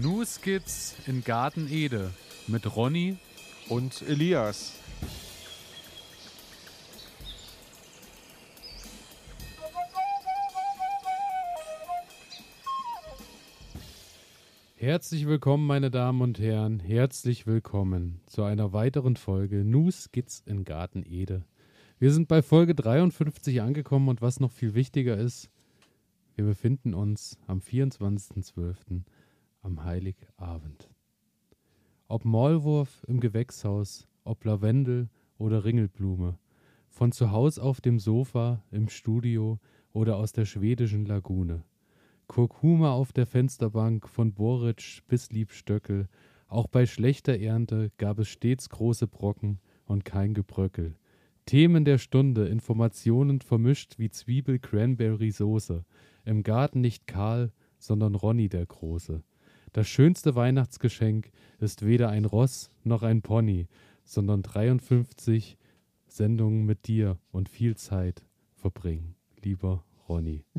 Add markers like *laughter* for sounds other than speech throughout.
New Skits in Garten Ede mit Ronny und Elias. Herzlich willkommen, meine Damen und Herren. Herzlich willkommen zu einer weiteren Folge New Skits in Garten Ede. Wir sind bei Folge 53 angekommen und was noch viel wichtiger ist, wir befinden uns am 24.12. am Heiligabend. Ob Maulwurf im Gewächshaus, ob Lavendel oder Ringelblume, von zu Haus auf dem Sofa, im Studio oder aus der schwedischen Lagune. Kurkuma auf der Fensterbank von Boric bis Liebstöckel, auch bei schlechter Ernte gab es stets große Brocken und kein Gebröckel. Themen der Stunde, Informationen vermischt wie Zwiebel-Cranberry-Soße. Im Garten nicht Karl, sondern Ronny der Große. Das schönste Weihnachtsgeschenk ist weder ein Ross noch ein Pony, sondern 53 Sendungen mit dir und viel Zeit verbringen, lieber Ronny. *laughs*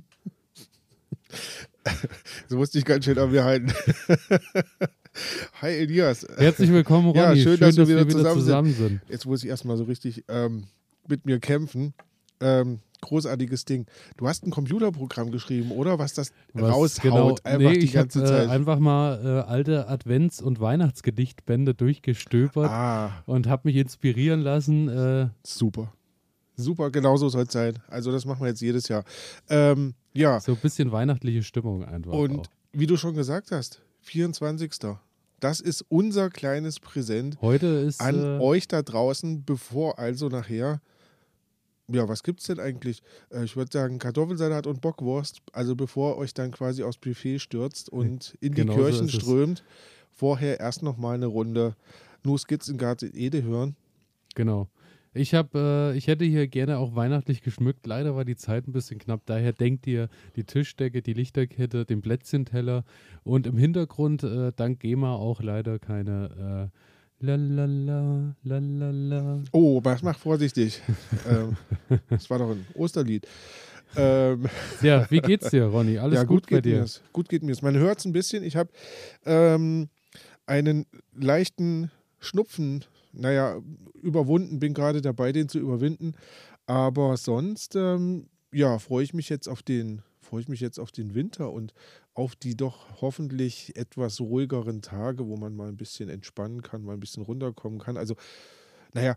So musste ich ganz schön an mir halten. *laughs* Hi Elias. Herzlich willkommen, Ronny. Ja, schön, schön dass, dass, wir wieder, wir zusammen, zusammen sind. sind. Jetzt muss ich erstmal so richtig ähm, mit mir kämpfen. Ähm, großartiges Ding. Du hast ein Computerprogramm geschrieben, oder? Was das Was raushaut genau, einfach nee, die ich hab, ganze äh, Zeit. einfach mal äh, alte Advents- und Weihnachtsgedichtbände durchgestöbert ah, und habe mich inspirieren lassen. Äh, super. Super, genau so soll es sein. Also das machen wir jetzt jedes Jahr. Ähm, ja, so ein bisschen weihnachtliche Stimmung einfach. und auch. wie du schon gesagt hast, 24. Das ist unser kleines Präsent Heute ist an äh, euch da draußen, bevor also nachher, ja, was gibt's denn eigentlich? Äh, ich würde sagen Kartoffelsalat und Bockwurst, also bevor euch dann quasi aufs Buffet stürzt und in die Genau so Kirchen es. strömt, vorher erst noch mal eine Runde nur Skits in Ede hören. Genau. Ich habe, äh, ich hätte hier gerne auch weihnachtlich geschmückt. Leider war die Zeit ein bisschen knapp. Daher denkt ihr die Tischdecke, die Lichterkette, den Plätzchenteller und im Hintergrund äh, dank GEMA auch leider keine äh, Lalala, lalala. Oh, was mach vorsichtig. *laughs* ähm, das war doch ein Osterlied. Ähm, Ja, wie geht's dir, Ronny? Alles ja, gut, gut, bei geht dir? mir's. Gut geht mir's. Man hört es ein bisschen. Ich habe ähm, einen leichten Schnupfen, naja, überwunden. Bin gerade dabei, den zu überwinden. Aber sonst, ähm, ja, freue ich mich jetzt auf den, freue ich mich jetzt auf den Winter und auf die doch hoffentlich etwas ruhigeren Tage, wo man mal ein bisschen entspannen kann, mal ein bisschen runterkommen kann. Also, naja,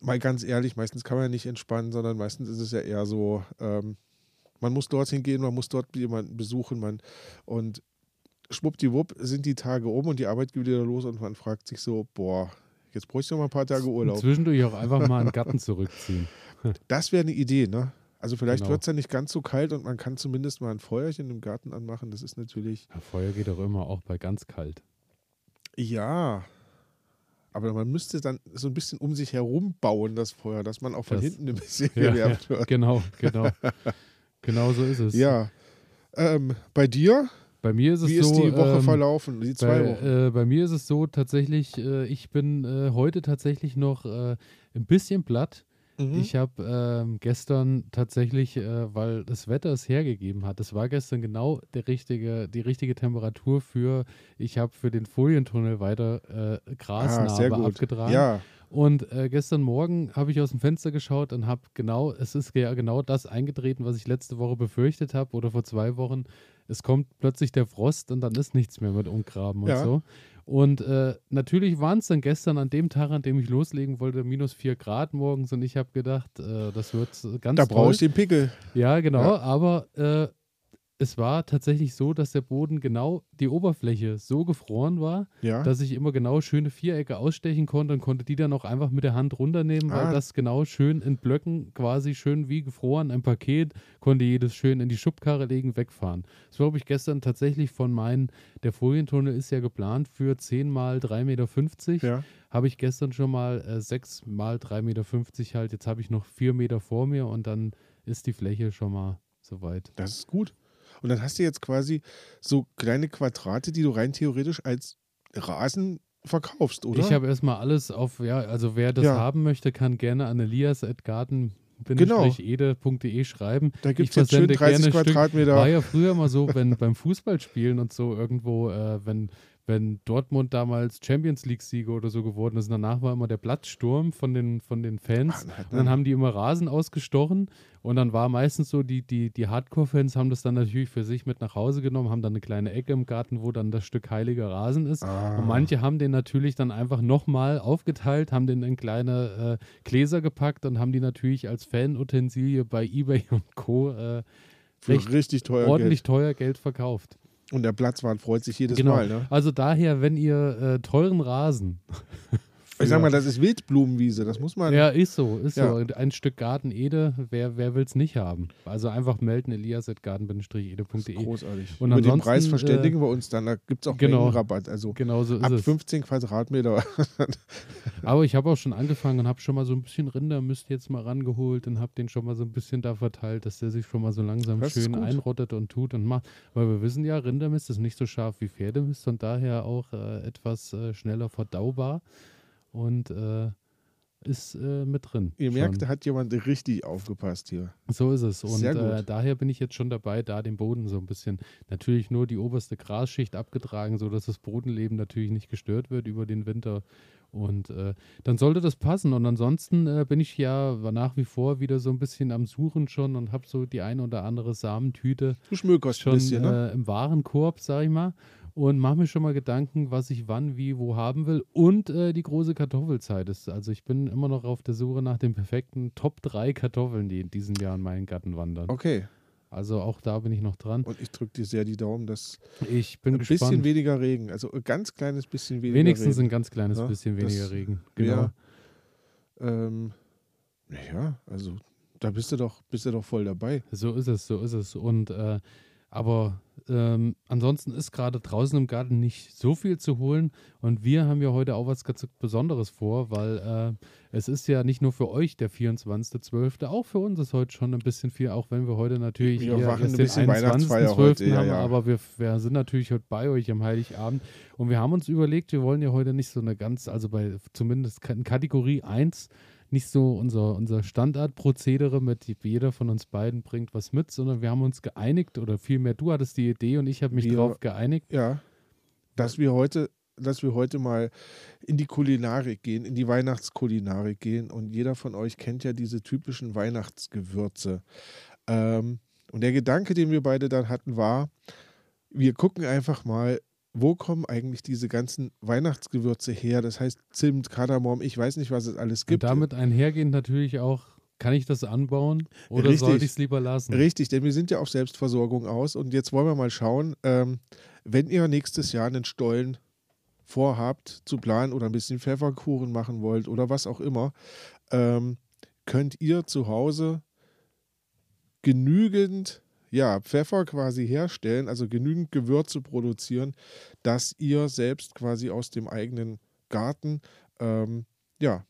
mal ganz ehrlich, meistens kann man ja nicht entspannen, sondern meistens ist es ja eher so, ähm, man muss dorthin gehen, man muss dort jemanden besuchen, man und schwuppdiwupp sind die Tage um und die Arbeit geht wieder los und man fragt sich so, boah, jetzt bräuchte ich noch mal ein paar Tage Urlaub. zwischendurch auch einfach mal in den Garten *laughs* zurückziehen. Das wäre eine Idee, ne? Also vielleicht Genau. wird es ja nicht ganz so kalt und man kann zumindest mal ein Feuerchen im Garten anmachen. Das ist natürlich, Ja, Feuer geht doch immer, auch bei ganz kalt. ja, aber man müsste dann so ein bisschen um sich herum bauen, das Feuer, dass man auch von Das- hinten ein bisschen *laughs* Ja, gewärmt wird. Genau, genau. *laughs* genau so ist es. Ja. Ähm, bei dir, Bei mir ist es wie so. ist die Woche ähm, verlaufen? Die zwei bei, Wochen? äh, bei mir ist es so tatsächlich, äh, ich bin äh, heute tatsächlich noch äh, ein bisschen platt. Mhm. Ich habe ähm, gestern tatsächlich, äh, weil das Wetter es hergegeben hat, es war gestern genau der richtige, die richtige Temperatur für, ich habe für den Folientunnel weiter äh, Grasnarbe abgetragen. Ja, Und äh, gestern Morgen habe ich aus dem Fenster geschaut und habe genau, es ist ja genau das eingetreten, was ich letzte Woche befürchtet habe oder vor zwei Wochen. Es kommt plötzlich der Frost und dann ist nichts mehr mit Umgraben und Ja. so. Und äh, natürlich waren es dann gestern an dem Tag, an dem ich loslegen wollte, minus vier Grad morgens und ich habe gedacht, äh, das wird ganz da brauche ich den Pickel. Ja, genau, Ja. aber äh, es war tatsächlich so, dass der Boden genau die Oberfläche so gefroren war, Ja. dass ich immer genau schöne Vierecke ausstechen konnte und konnte die dann auch einfach mit der Hand runternehmen, weil Ah. das genau schön in Blöcken quasi schön wie gefroren, ein Paket, konnte jedes schön in die Schubkarre legen, wegfahren. Das war, glaube ich, gestern tatsächlich von meinen, der Folientunnel ist ja geplant für 10 mal 3,50 Meter. ja. Habe ich gestern schon mal äh, 6 mal 3,50 Meter halt, jetzt habe ich noch 4 Meter vor mir und dann ist die Fläche schon mal soweit. Das ist gut. Und dann hast du jetzt quasi so kleine Quadrate, die du rein theoretisch als Rasen verkaufst, oder? Ich habe erstmal alles auf, ja, also wer das Ja. haben möchte, kann gerne an ede.de schreiben. Da gibt es jetzt schön versende 30 gerne Stück. Quadratmeter. War ja früher mal so, wenn *laughs* beim Fußballspielen und so irgendwo, äh, wenn, wenn Dortmund damals Champions League-Sieger oder so geworden ist, danach war immer der Platzsturm von den, von den Fans. Ah, Und dann haben die immer Rasen ausgestochen und dann war meistens so, die, die, die Hardcore-Fans haben das dann natürlich für sich mit nach Hause genommen, haben dann eine kleine Ecke im Garten, wo dann das Stück heiliger Rasen ist. Ah. Und manche haben den natürlich dann einfach nochmal aufgeteilt, haben den in kleine äh, Gläser gepackt und haben die natürlich als Fanutensilie bei Ebay *laughs* und Co. Äh, für richtig teuer ordentlich Geld. teuer Geld verkauft. Und der Platzwart freut sich jedes Genau. Mal. Ne? Also daher, wenn ihr äh, teuren Rasen Ich sag mal, das ist Wildblumenwiese. Das muss man. Ja, ist so, ist Ja. so. Ein Stück Garten Ede, wer, wer will es nicht haben? Also einfach melden, elias.garten-ede.de. Großartig. Und Über den Preis verständigen wir uns dann. Da gibt es auch genau. Mengenrabatt. Also Genau so ist ab es. 15 Quadratmeter. *laughs* Aber ich habe auch schon angefangen und habe schon mal so ein bisschen Rindermist jetzt mal rangeholt und habe den schon mal so ein bisschen da verteilt, dass der sich schon mal so langsam Das schön einrottet und tut und macht. Weil wir wissen ja, Rindermist ist nicht so scharf wie Pferdemist und daher auch äh, etwas äh, schneller verdaubar und äh, ist äh, mit drin. Ihr schon. merkt, da hat jemand richtig aufgepasst hier. So ist es. Und Sehr gut. äh, daher bin ich jetzt schon dabei, da den Boden so ein bisschen, natürlich nur die oberste Grasschicht abgetragen, sodass das Bodenleben natürlich nicht gestört wird über den Winter. Und äh, dann sollte das passen. Und ansonsten äh, bin ich ja nach wie vor wieder so ein bisschen am Suchen schon und habe so die ein oder andere Samentüte Du schmökerst schon ein bisschen, ne? äh, im Warenkorb, sag ich mal. Und mache mir schon mal Gedanken, was ich wann, wie, wo haben will. Und äh, die große Kartoffelzeit ist. Also ich bin immer noch auf der Suche nach den perfekten Top 3 Kartoffeln, die in diesem Jahr in meinen Garten wandern. Okay. Also auch da bin ich noch dran. Und ich drücke dir sehr die Daumen, dass Ich bin ein gespannt. bisschen weniger Regen, also ein ganz kleines bisschen weniger Wenigstens Regen. ein ganz kleines Ja, bisschen das weniger Regen. Genau. wär- Ähm, ja, also da bist du doch, bist du doch voll dabei. So ist es, so ist es. Und äh, aber ähm, ansonsten ist gerade draußen im Garten nicht so viel zu holen. Und wir haben ja heute auch was ganz Besonderes vor, weil äh, es ist ja nicht nur für euch der 24.12., auch für uns ist heute schon ein bisschen viel, auch wenn wir heute natürlich Wir eher machen ein den bisschen Weihnachtsfeier heute, 21.12. ja, haben, ja. aber wir, wir sind natürlich heute bei euch am Heiligabend. Und wir haben uns überlegt, wir wollen ja heute nicht so eine ganz, also bei zumindest in Kategorie 1 nicht so unser, unser Standardprozedere mit jeder von uns beiden bringt was mit, sondern wir haben uns geeinigt oder vielmehr du hattest die Idee und ich habe mich Wir- darauf geeinigt. Ja, dass wir heute, dass wir heute mal in die Kulinarik gehen, in die Weihnachtskulinarik gehen. Und jeder von euch kennt ja diese typischen Weihnachtsgewürze. Ähm, und der Gedanke, den wir beide dann hatten, war, wir gucken einfach mal, wo kommen eigentlich diese ganzen Weihnachtsgewürze her? Das heißt Zimt, Kardamom, ich weiß nicht, was es alles Und gibt. damit einhergehend natürlich auch, kann ich das anbauen oder Richtig. sollte ich es lieber lassen? Richtig, denn wir sind ja auf Selbstversorgung aus und jetzt wollen wir mal schauen, ähm, wenn ihr nächstes Jahr einen Stollen vorhabt zu planen oder ein bisschen Pfefferkuchen machen wollt oder was auch immer, ähm, könnt ihr zu Hause genügend ja, Pfeffer quasi herstellen, also genügend Gewürze produzieren, dass ihr selbst quasi aus dem eigenen Garten ähm, ja,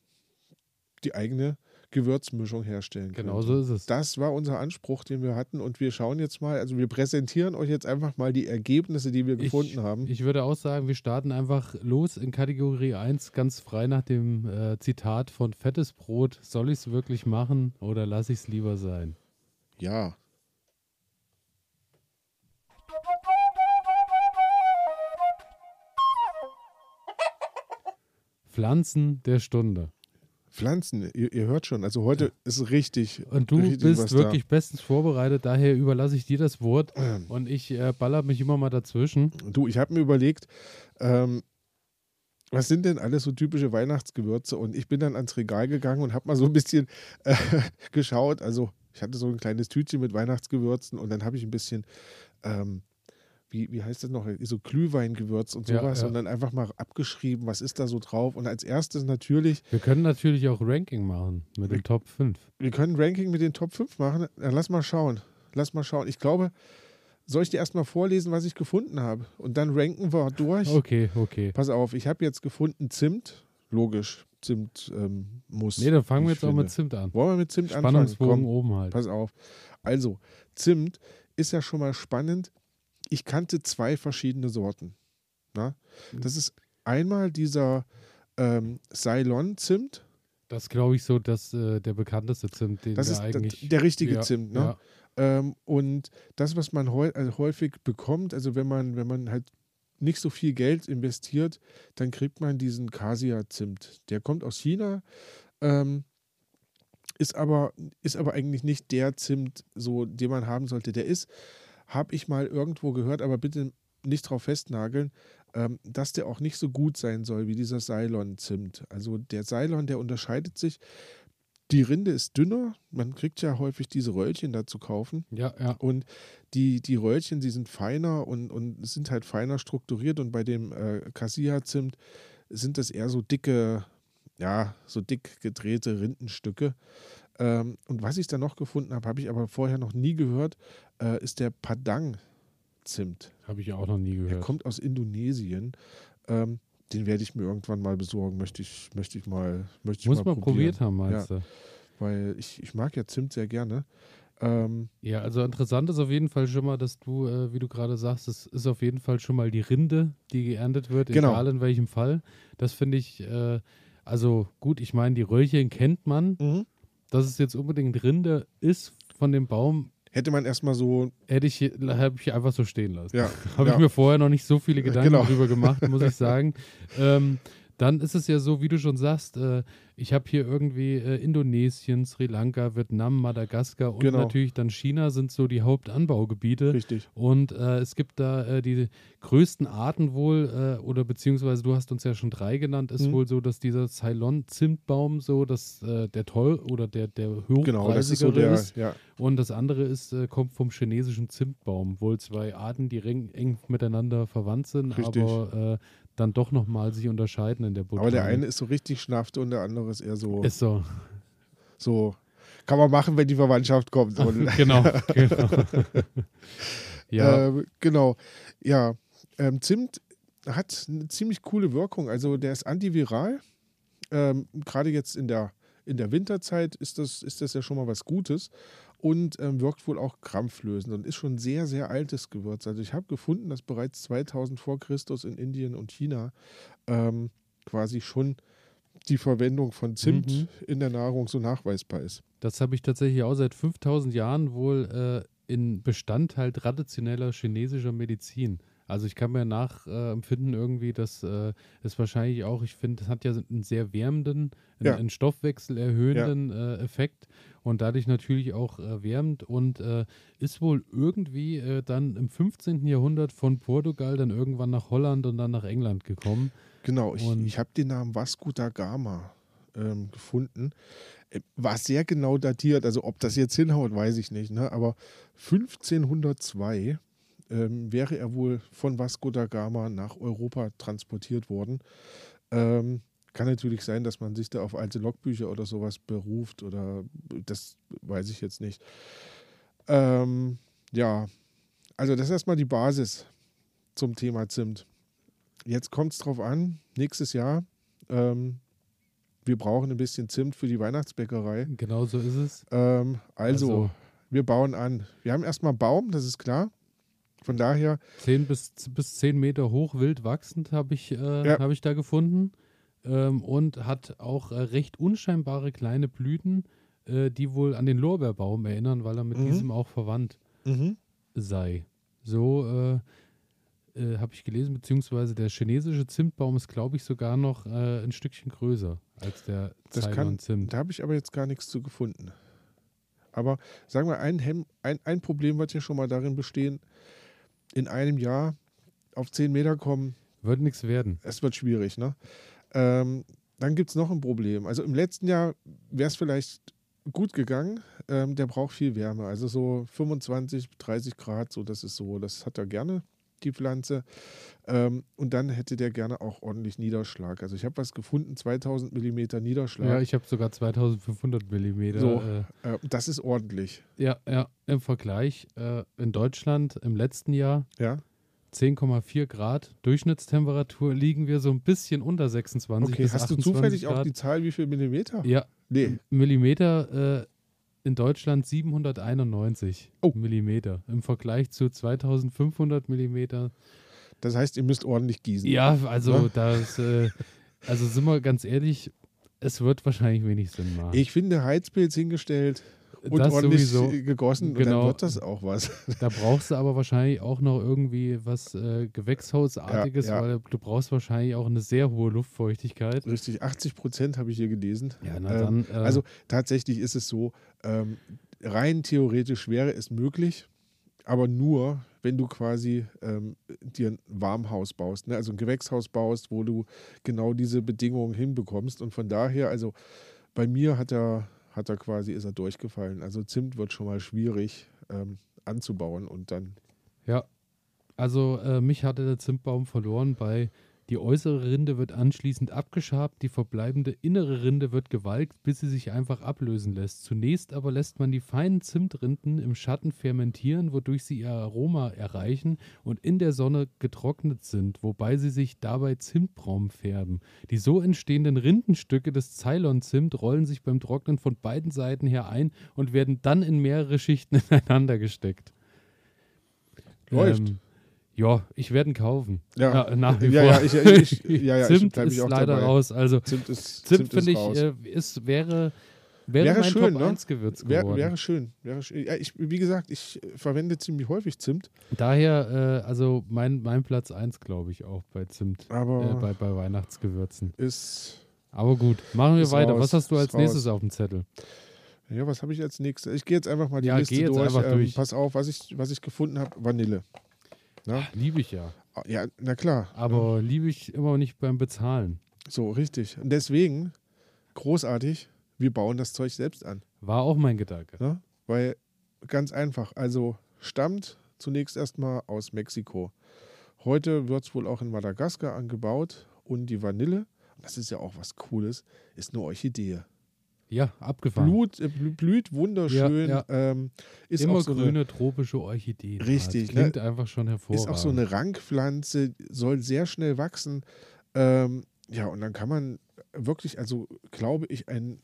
die eigene Gewürzmischung herstellen könnt. Genau so ist es. Das war unser Anspruch, den wir hatten. Und wir schauen jetzt mal, also wir präsentieren euch jetzt einfach mal die Ergebnisse, die wir gefunden haben. Ich würde auch sagen, wir starten einfach los in Kategorie 1, ganz frei nach dem äh, Zitat von Fettes Brot. Soll ich es wirklich machen oder lasse ich es lieber sein? ja. Pflanzen der Stunde. Pflanzen, ihr, ihr hört schon, also heute ist richtig. Und du richtig bist wirklich bestens vorbereitet, daher überlasse ich dir das Wort da. und ich äh, baller mich immer mal dazwischen. Du, ich habe mir überlegt, ähm, was sind denn alles so typische Weihnachtsgewürze? Und ich bin dann ans Regal gegangen und habe mal so ein bisschen äh, *laughs* geschaut. Also ich hatte so ein kleines Tütchen mit Weihnachtsgewürzen und dann habe ich ein bisschen, ähm, wie, wie heißt das noch, so Glühweingewürz und Ja, sowas ja. und dann einfach mal abgeschrieben, was ist da so drauf. Und als erstes natürlich, Wir können natürlich auch Ranking machen mit den Top 5. wir können Ranking mit den Top 5 machen. Ja, lass mal schauen. Lass mal schauen. Ich glaube, soll ich dir erstmal vorlesen, was ich gefunden habe? Und dann ranken wir durch. Okay, okay. Pass auf, ich habe jetzt gefunden Zimt. Logisch, Zimt ähm, muss. Nee, dann fangen wir jetzt auch finde. mit Zimt an. Wollen wir mit Zimt anfangen? Spannungsbogen Komm, oben halt. pass auf. Also, Zimt ist ja schon mal spannend. Ich kannte zwei verschiedene Sorten. Na? Das ist einmal dieser ähm, Ceylon-Zimt. Das glaube ich so, dass äh, der bekannteste Zimt, den Das ist eigentlich. der, der richtige ja, Zimt, ne? Ja, Ähm, und das, was man häu also häufig bekommt, also wenn man, wenn man halt nicht so viel Geld investiert, dann kriegt man diesen Casia-Zimt. Der kommt aus China, ähm, ist, aber, ist aber eigentlich nicht der Zimt, so, den man haben sollte. Der ist, habe ich mal irgendwo gehört, aber bitte nicht drauf festnageln, ähm, dass der auch nicht so gut sein soll wie dieser Ceylon-Zimt. Also der Ceylon, der unterscheidet sich. Die Rinde ist dünner, man kriegt ja häufig diese Röllchen da zu kaufen. ja, ja. Und die, die Röllchen, die sind feiner und, und sind halt feiner strukturiert. Und bei dem äh, Cassia-Zimt sind das eher so dicke, ja, so dick gedrehte Rindenstücke. Ähm, und was ich da noch gefunden habe, habe ich aber vorher noch nie gehört, äh, ist der Padang-Zimt. Habe ich auch noch nie Der gehört. kommt aus Indonesien. Ähm, den werde ich mir irgendwann mal besorgen. Möchte ich, möchte ich mal, möchte ich Muss mal man probiert haben, meinst du? Weil ich, ich mag ja Zimt sehr gerne. Ähm, Ja, also interessant ist auf jeden Fall schon mal, dass du, äh, wie du gerade sagst, es ist auf jeden Fall schon mal die Rinde, die geerntet wird, Genau. egal in welchem Fall. Das finde ich, äh, also gut, ich meine, die Röllchen kennt man. mhm. Dass es jetzt unbedingt Rinde ist von dem Baum, hätte man erstmal so, hätte ich, habe ich einfach so stehen lassen. ja, *laughs* Habe ja. ich mir vorher noch nicht so viele Gedanken Genau. darüber gemacht, muss ich *laughs* sagen. ähm, dann ist es ja so, wie du schon sagst, äh, ich habe hier irgendwie äh, Indonesien, Sri Lanka, Vietnam, Madagaskar und Genau. natürlich dann China sind so die Hauptanbaugebiete. richtig. Und äh, es gibt da äh, die größten Arten wohl, äh, oder beziehungsweise du hast uns ja schon drei genannt, ist Mhm. wohl so, dass dieser Ceylon-Zimtbaum so, dass äh, der teuer oder der, der hochpreisigere Genau, das ist so der, ist. ja, Und das andere ist, kommt vom chinesischen Zimtbaum. Wohl zwei Arten, die eng, miteinander verwandt sind, Richtig. aber dann doch nochmal sich unterscheiden in der Botanik. aber der eine ist so richtig schnafte und der andere ist eher so, ist so. so kann man machen, wenn die Verwandtschaft kommt. *laughs* Genau, *laughs* genau. *laughs* ja, ähm, genau, ja. Ähm, Zimt hat eine ziemlich coole Wirkung. Also der ist antiviral. Ähm, Gerade jetzt in der, in der Winterzeit ist das, ist das ja schon mal was Gutes und ähm, wirkt wohl auch krampflösend und ist schon sehr, sehr altes Gewürz. Also ich habe gefunden, dass bereits 2000 vor Christus in Indien und China ähm, quasi schon die Verwendung von Zimt Mhm. in der Nahrung so nachweisbar ist. das habe ich tatsächlich auch seit 5000 Jahren wohl äh, in Bestandteil traditioneller chinesischer Medizin. Also ich kann mir nachempfinden irgendwie, dass äh, es wahrscheinlich auch, ich finde, es hat ja einen sehr wärmenden, einen, Ja. einen Stoffwechsel erhöhenden äh, Effekt und dadurch natürlich auch äh, wärmend und äh, ist wohl irgendwie äh, dann im 15. Jahrhundert von Portugal dann irgendwann nach Holland und dann nach England gekommen. Genau, ich, Und- ich habe den Namen Vasco da Gama ähm, gefunden. Äh, War sehr genau datiert, also ob das jetzt hinhaut, weiß ich nicht. Ne? Aber 1502 ähm, wäre er wohl von Vasco da Gama nach Europa transportiert worden. Ähm, kann natürlich sein, dass man sich da auf alte Logbücher oder sowas beruft oder das weiß ich jetzt nicht. Ähm, ja, also das ist erstmal die Basis zum Thema Zimt. Jetzt kommt es drauf an, nächstes Jahr, ähm, wir brauchen ein bisschen Zimt für die Weihnachtsbäckerei. Genau so ist es. Ähm, also, Also- wir bauen an. Wir haben erstmal Baum, das ist klar. Von daher, 10 bis, bis 10 Meter hoch, wild wachsend, habe ich, äh, Ja. hab ich da gefunden. Ähm, und hat auch äh, recht unscheinbare kleine Blüten, äh, die wohl an den Lorbeerbaum erinnern, weil er mit Mhm. diesem auch verwandt mhm, sei. So äh, äh, habe ich gelesen, beziehungsweise der chinesische Zimtbaum ist, glaube ich, sogar noch äh, ein Stückchen größer als der Ceylon-Zimt. da habe ich aber jetzt gar nichts zu gefunden. Aber sagen wir, ein, Hem ein, ein Problem wird ja schon mal darin bestehen, in einem Jahr auf 10 Meter kommen, Wird nichts werden. es wird schwierig. Ne? Ähm, dann gibt es noch ein Problem. Also im letzten Jahr wäre es vielleicht gut gegangen. Ähm, der braucht viel Wärme. Also so 25, 30 Grad, so das ist so, das hat er gerne, die Pflanze. Ähm, und dann hätte der gerne auch ordentlich Niederschlag. Also ich habe was gefunden, 2000 Millimeter Niederschlag. Ja, ich habe sogar 2500 Millimeter. So. Äh, äh, das ist ordentlich. Ja, ja, im Vergleich äh, in Deutschland im letzten Jahr Ja, 10,4 Grad Durchschnittstemperatur liegen wir so ein bisschen unter 26 okay. bis Hast du 28 zufällig Grad. auch die Zahl, wie viel Millimeter? Ja, Nee. Millimeter äh, in Deutschland 791 Oh. Millimeter im Vergleich zu 2500 Millimeter. Das heißt, ihr müsst ordentlich gießen. Ja, also Ne? das, äh, also sind wir ganz ehrlich, es wird wahrscheinlich wenig Sinn machen. Ich finde Heizpilz hingestellt und Das ordentlich sowieso. gegossen und Genau. dann wird das auch was. *laughs* Da brauchst du aber wahrscheinlich auch noch irgendwie was äh, Gewächshausartiges, Ja, ja. weil du brauchst wahrscheinlich auch eine sehr hohe Luftfeuchtigkeit. Richtig, 80 Prozent habe ich hier gelesen. Ja, na Ähm, dann. Äh, Also tatsächlich ist es so, ähm, rein theoretisch wäre es möglich, aber nur, wenn du quasi ähm, dir ein Warmhaus baust, ne? also ein Gewächshaus baust, wo du genau diese Bedingungen hinbekommst. Und von daher, also bei mir hat er, hat er quasi, ist er durchgefallen. Also Zimt wird schon mal schwierig ähm, anzubauen und dann, Ja, also äh, mich hatte der Zimtbaum verloren bei die äußere Rinde wird anschließend abgeschabt, die verbleibende innere Rinde wird gewalkt, bis sie sich einfach ablösen lässt. Zunächst aber lässt man die feinen Zimtrinden im Schatten fermentieren, wodurch sie ihr Aroma erreichen und in der Sonne getrocknet sind, wobei sie sich dabei zimtbraun färben. Die so entstehenden Rindenstücke des Ceylon-Zimt rollen sich beim Trocknen von beiden Seiten her ein und werden dann in mehrere Schichten *laughs* ineinander gesteckt. Läuft. Ähm, ja, ich werde ihn kaufen. Ja. nach wie Ja, vor. ja, ich- ich- *laughs* ja, ja, ich Zimt ich ist leider dabei. raus. Also Zimt ist, Zimt, ist finde ich, äh, ist, wäre, wäre, Wäre mein schön, Top ne? 1 Gewürz Wär, geworden. wäre schön. Wäre schön. Ja, ich, wie gesagt, ich äh, verwende ziemlich häufig Zimt, Daher, äh, also mein, mein Platz 1, glaube ich, auch bei Zimt, aber äh, bei, bei Weihnachtsgewürzen. ist. Aber gut, machen wir weiter. raus, Was hast du als ist raus. nächstes auf dem Zettel? Ja, was habe ich als nächstes? Ich gehe jetzt einfach mal die Ja, Liste durch. Ähm, durch. Pass auf, was ich, was ich gefunden habe: Vanille. Ja, Liebe ich ja. ja, na klar. Aber liebe ich immer nicht beim Bezahlen. So, richtig. Und deswegen, großartig, wir bauen das Zeug selbst an. War auch mein Gedanke. Ne? Weil ganz einfach, also stammt zunächst erstmal aus Mexiko. Heute wird es wohl auch in Madagaskar angebaut und die Vanille, das ist ja auch was Cooles, ist eine Orchidee. Ja, abgefahren. Blut, äh, blü- blüht wunderschön, Ja, Ähm, ist immer auch so eine, grüne tropische Orchideen. Richtig, Das klingt einfach schon hervorragend. ist auch so eine Rankpflanze, soll sehr schnell wachsen. Ähm, ja, und dann kann man wirklich, also glaube ich, ein,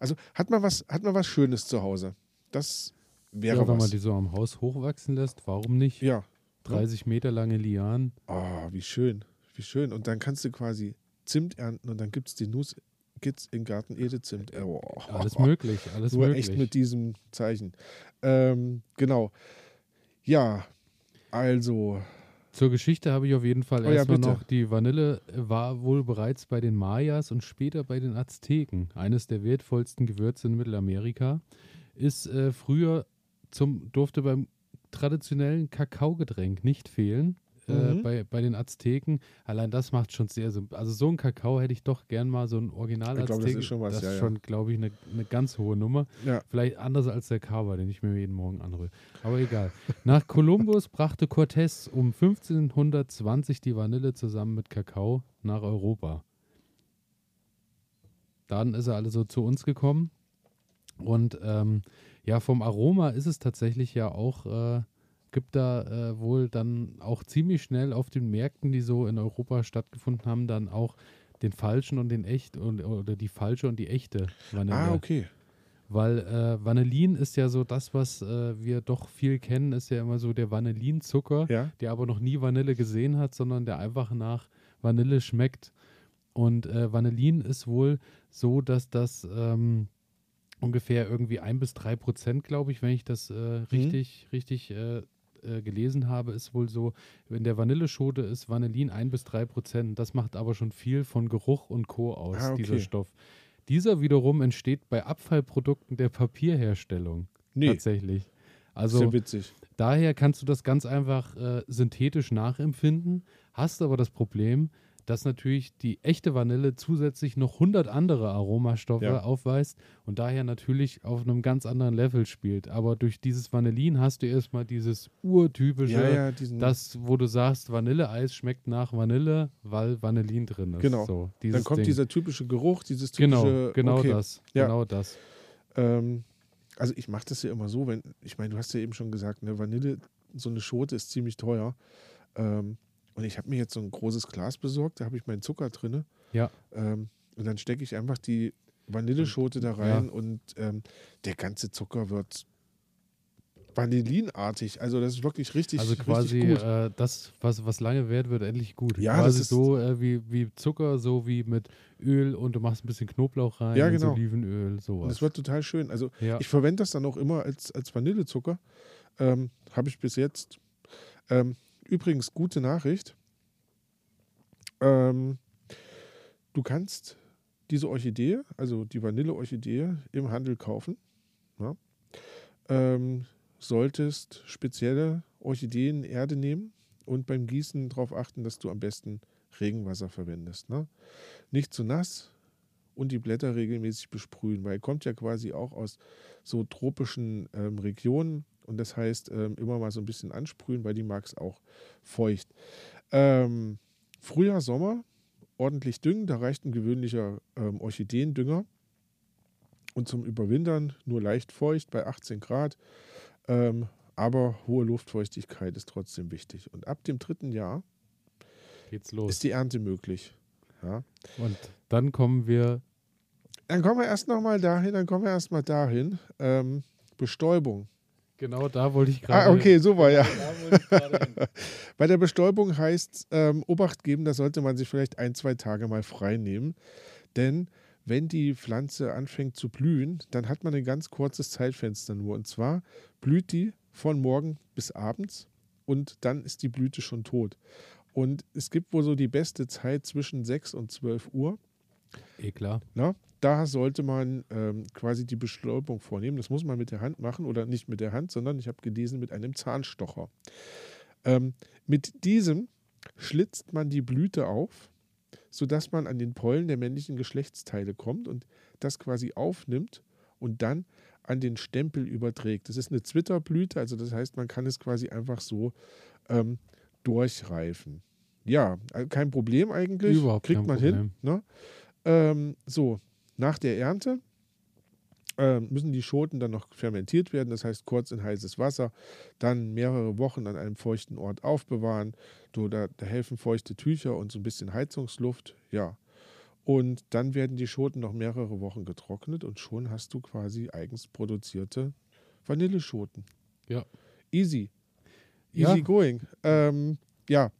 also hat man was, hat man was Schönes zu Hause. Das wäre ja, wenn was. man die so am Haus hochwachsen lässt, warum nicht? ja, 30 Meter lange Lianen. Oh, wie schön, wie schön. Und dann kannst du quasi Zimt ernten und dann gibt es die Nuss Kids in Garten Ede Zimt. Oh, Alles möglich, alles Nur möglich. echt mit diesem Zeichen. Ähm, genau. Ja, also, Zur Geschichte habe ich auf jeden Fall Oh ja, erstmal bitte. noch, die Vanille war wohl bereits bei den Mayas und später bei den Azteken. Eines der wertvollsten Gewürze in Mittelamerika. Ist äh, früher zum, durfte beim traditionellen Kakaogetränk nicht fehlen. Äh, Mhm. bei, bei den Azteken. Allein das macht schon sehr, symp- also so ein Kakao hätte ich doch gern mal, so ein Original Ich glaub, das Azteken. ist schon was, Das ja, ist ja. schon, glaube ich, eine eine ganz hohe Nummer. ja. Vielleicht anders als der Kava, den ich mir jeden Morgen anrühre. Aber egal. Nach Kolumbus *laughs* brachte Cortés um 1520 die Vanille zusammen mit Kakao nach Europa. Dann ist er also zu uns gekommen. Und ähm, ja, vom Aroma ist es tatsächlich ja auch, äh, gibt da äh, wohl dann auch ziemlich schnell auf den Märkten, die so in Europa stattgefunden haben, dann auch den falschen und den echt und, oder die falsche und die echte Vanille. Ah, okay. Weil äh, Vanillin ist ja so das, was äh, wir doch viel kennen, ist ja immer so der Vanillinzucker, Ja. der aber noch nie Vanille gesehen hat, sondern der einfach nach Vanille schmeckt. Und äh, Vanillin ist wohl so, dass das ähm, ungefähr irgendwie ein bis drei Prozent, glaube ich, wenn ich das äh, richtig, richtig äh, äh, gelesen habe, ist wohl so, in der Vanilleschote ist Vanillin ein bis drei Prozent. Das macht aber schon viel von Geruch und Co. aus, Ah, okay. dieser Stoff. Dieser wiederum entsteht bei Abfallprodukten der Papierherstellung. Nee, Tatsächlich. Also ja witzig. daher kannst du das ganz einfach äh, synthetisch nachempfinden, hast aber das Problem, dass natürlich die echte Vanille zusätzlich noch 100 andere Aromastoffe Ja. aufweist und daher natürlich auf einem ganz anderen Level spielt. Aber durch dieses Vanillin hast du erstmal dieses urtypische, Ja, ja, das, wo du sagst, Vanilleeis schmeckt nach Vanille, weil Vanillin drin ist. Genau. So, dann kommt Ding. dieser typische Geruch, dieses typische. Genau, genau okay. das. Genau das. Ähm, also ich mache das ja immer so, wenn, ich meine, du hast ja eben schon gesagt, ne, Vanille, so eine Schote ist ziemlich teuer. Ähm, und ich habe mir jetzt so ein großes Glas besorgt, da habe ich meinen Zucker drin. Ja. Ähm, und dann stecke ich einfach die Vanilleschote da rein und ähm, der ganze Zucker wird vanillinartig. Also das ist wirklich richtig, Also quasi richtig gut. äh, das, was, was lange währt, wird endlich gut. Ja, quasi das ist- so äh, wie, wie Zucker, so wie mit Öl und du machst ein bisschen Knoblauch rein, Ja, genau. Olivenöl, Und sowas. es wird total schön. Also ja. ich verwende das dann auch immer als, als Vanillezucker. Ähm, Habe ich bis jetzt. Ähm, übrigens, gute Nachricht. Ähm, du kannst diese Orchidee, also die Vanille-Orchidee, im Handel kaufen. Ja? Ähm, solltest spezielle Orchideenerde nehmen und beim Gießen darauf achten, dass du am besten Regenwasser verwendest. Ne? Nicht zu nass und die Blätter regelmäßig besprühen, weil kommt ja quasi auch aus so tropischen ähm, Regionen und das heißt ähm, immer mal so ein bisschen ansprühen, weil die mag es auch feucht. Ähm, Frühjahr, Sommer ordentlich düngen, da reicht ein gewöhnlicher ähm, Orchideendünger und zum Überwintern nur leicht feucht bei 18 Grad, ähm, aber hohe Luftfeuchtigkeit ist trotzdem wichtig. Und ab dem dritten Jahr Geht's los. ist die Ernte möglich. Ja. Und dann kommen wir, Dann kommen wir erst nochmal dahin, dann kommen wir erstmal dahin. Ähm, Bestäubung. Genau da wollte ich gerade. Ah, okay, super, ja. Hin. *laughs* Bei der Bestäubung heißt ähm, Obacht geben, da sollte man sich vielleicht ein, zwei Tage mal frei nehmen. Denn wenn die Pflanze anfängt zu blühen, dann hat man ein ganz kurzes Zeitfenster nur. Und zwar blüht die von morgen bis abends und dann ist die Blüte schon tot. Und es gibt wohl so die beste Zeit zwischen 6 und 12 Uhr. Eh klar. Na, da sollte man ähm, quasi die Bestäubung vornehmen. Das muss man mit der Hand machen oder nicht mit der Hand, sondern ich habe gelesen mit einem Zahnstocher. Ähm, mit diesem schlitzt man die Blüte auf, sodass man an den Pollen der männlichen Geschlechtsteile kommt und das quasi aufnimmt und dann an den Stempel überträgt. Das ist eine Zwitterblüte, also das heißt, man kann es quasi einfach so ähm, durchreifen. Ja, äh, kein Problem eigentlich. Überhaupt Kriegt kein man Problem. hin. Ne? Ähm, so, nach der Ernte ähm, müssen die Schoten dann noch fermentiert werden, das heißt kurz in heißes Wasser, dann mehrere Wochen an einem feuchten Ort aufbewahren. So, da, da helfen feuchte Tücher und so ein bisschen Heizungsluft, ja. Und dann werden die Schoten noch mehrere Wochen getrocknet und schon hast du quasi eigens produzierte Vanilleschoten. Ja. Easy. Ja. Easy going. Ähm, ja.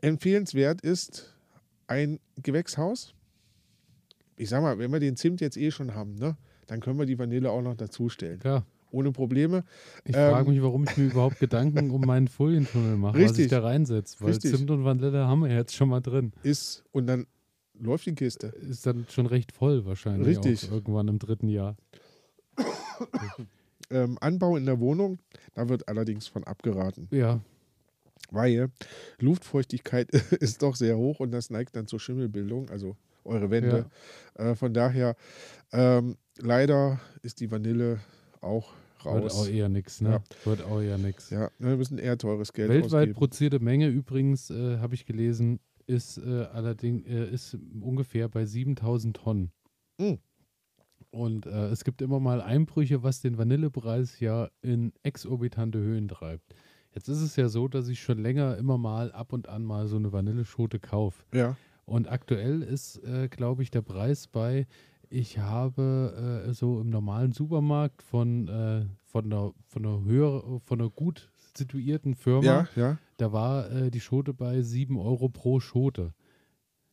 Empfehlenswert ist ein Gewächshaus. Ich sag mal, wenn wir den Zimt jetzt eh schon haben, ne, dann können wir die Vanille auch noch dazustellen. Klar. Ohne Probleme. Ich Ähm, frage mich, warum ich mir überhaupt Gedanken um meinen Folientunnel mache, was ich Richtig. da reinsetze. Weil Richtig. Zimt und Vanille haben wir jetzt schon mal drin. Ist, und dann läuft die Kiste. Ist dann schon recht voll wahrscheinlich. Richtig. Auch irgendwann im dritten Jahr. *coughs* Ähm, Anbau in der Wohnung, da wird allerdings von abgeraten, Ja, weil Luftfeuchtigkeit *laughs* ist doch sehr hoch und das neigt dann zur Schimmelbildung, also eure Wände. Äh, von daher, ähm, leider ist die Vanille auch wird auch raus. eher nix, ne? Ja. Wird auch eher nix. Ja, ne, wir müssen eher teures Geld Weltweit ausgeben. produzierte Menge übrigens, äh, habe ich gelesen, ist äh, allerdings äh, ist ungefähr bei 7000 Tonnen. Mm. Und äh, es gibt immer mal Einbrüche, was den Vanillepreis ja in exorbitante Höhen treibt. Jetzt ist es ja so, dass ich schon länger immer mal ab und an mal so eine Vanilleschote kaufe. Ja, Und aktuell ist, äh, glaube ich, der Preis bei, ich habe äh, so im normalen Supermarkt von, äh, von, einer, von, einer höher, von einer gut situierten Firma, ja, ja. da war äh, die Schote bei 7 Euro pro Schote.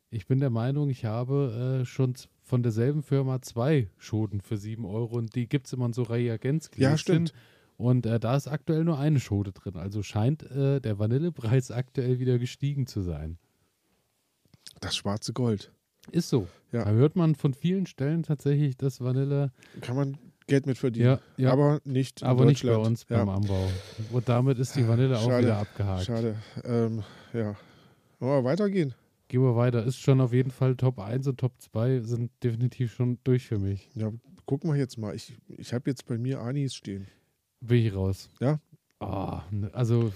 Ich bin der Meinung, ich habe äh, schon von derselben Firma zwei Schoten für 7 Euro und die gibt es immer in so Reagenzgläschen. Ja, stimmt. Und äh, da ist aktuell nur eine Schote drin. Also scheint äh, der Vanillepreis aktuell wieder gestiegen zu sein. Das schwarze Gold. Ist so. Ja. Da hört man von vielen Stellen tatsächlich, dass Vanille, Kann man Geld mit verdienen. ja, ja Aber nicht in aber nicht bei uns beim Anbau. Und damit ist die Vanille auch Schade, wieder abgehakt. Schade. Ähm, ja. Wollen wir weitergehen? Gehen wir weiter. Ist schon auf jeden Fall Top 1 und Top 2 sind definitiv schon durch für mich. Ja, gucken wir jetzt mal. Ich, ich habe jetzt bei mir Anis stehen. Bin ich raus. Ja. Ne- also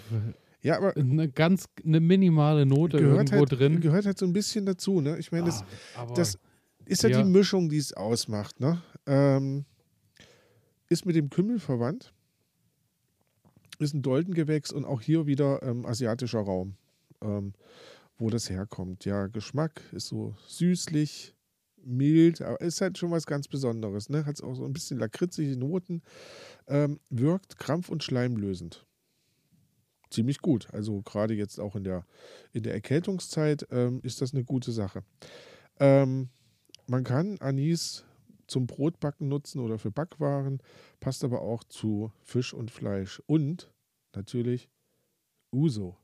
Ja, aber eine ganz, eine minimale Note gehört irgendwo halt, drin. gehört halt so ein bisschen dazu. Ne? Ich meine, das Ah, das ist ja, ja. die Mischung, die es ausmacht. Ne? Ähm, ist mit dem Kümmel verwandt. Ist ein Doldengewächs und auch hier wieder ähm, asiatischer Raum, ähm, wo das herkommt. Ja, Geschmack ist so süßlich, mild, aber ist halt schon was ganz Besonderes. Ne? Hat auch so ein bisschen lakritzige Noten, ähm, wirkt krampf- und schleimlösend. Ziemlich gut. Also gerade jetzt auch in der, in der Erkältungszeit ähm, ist das eine gute Sache. Ähm, man kann Anis zum Brotbacken nutzen oder für Backwaren, passt aber auch zu Fisch und Fleisch. Und natürlich Uso.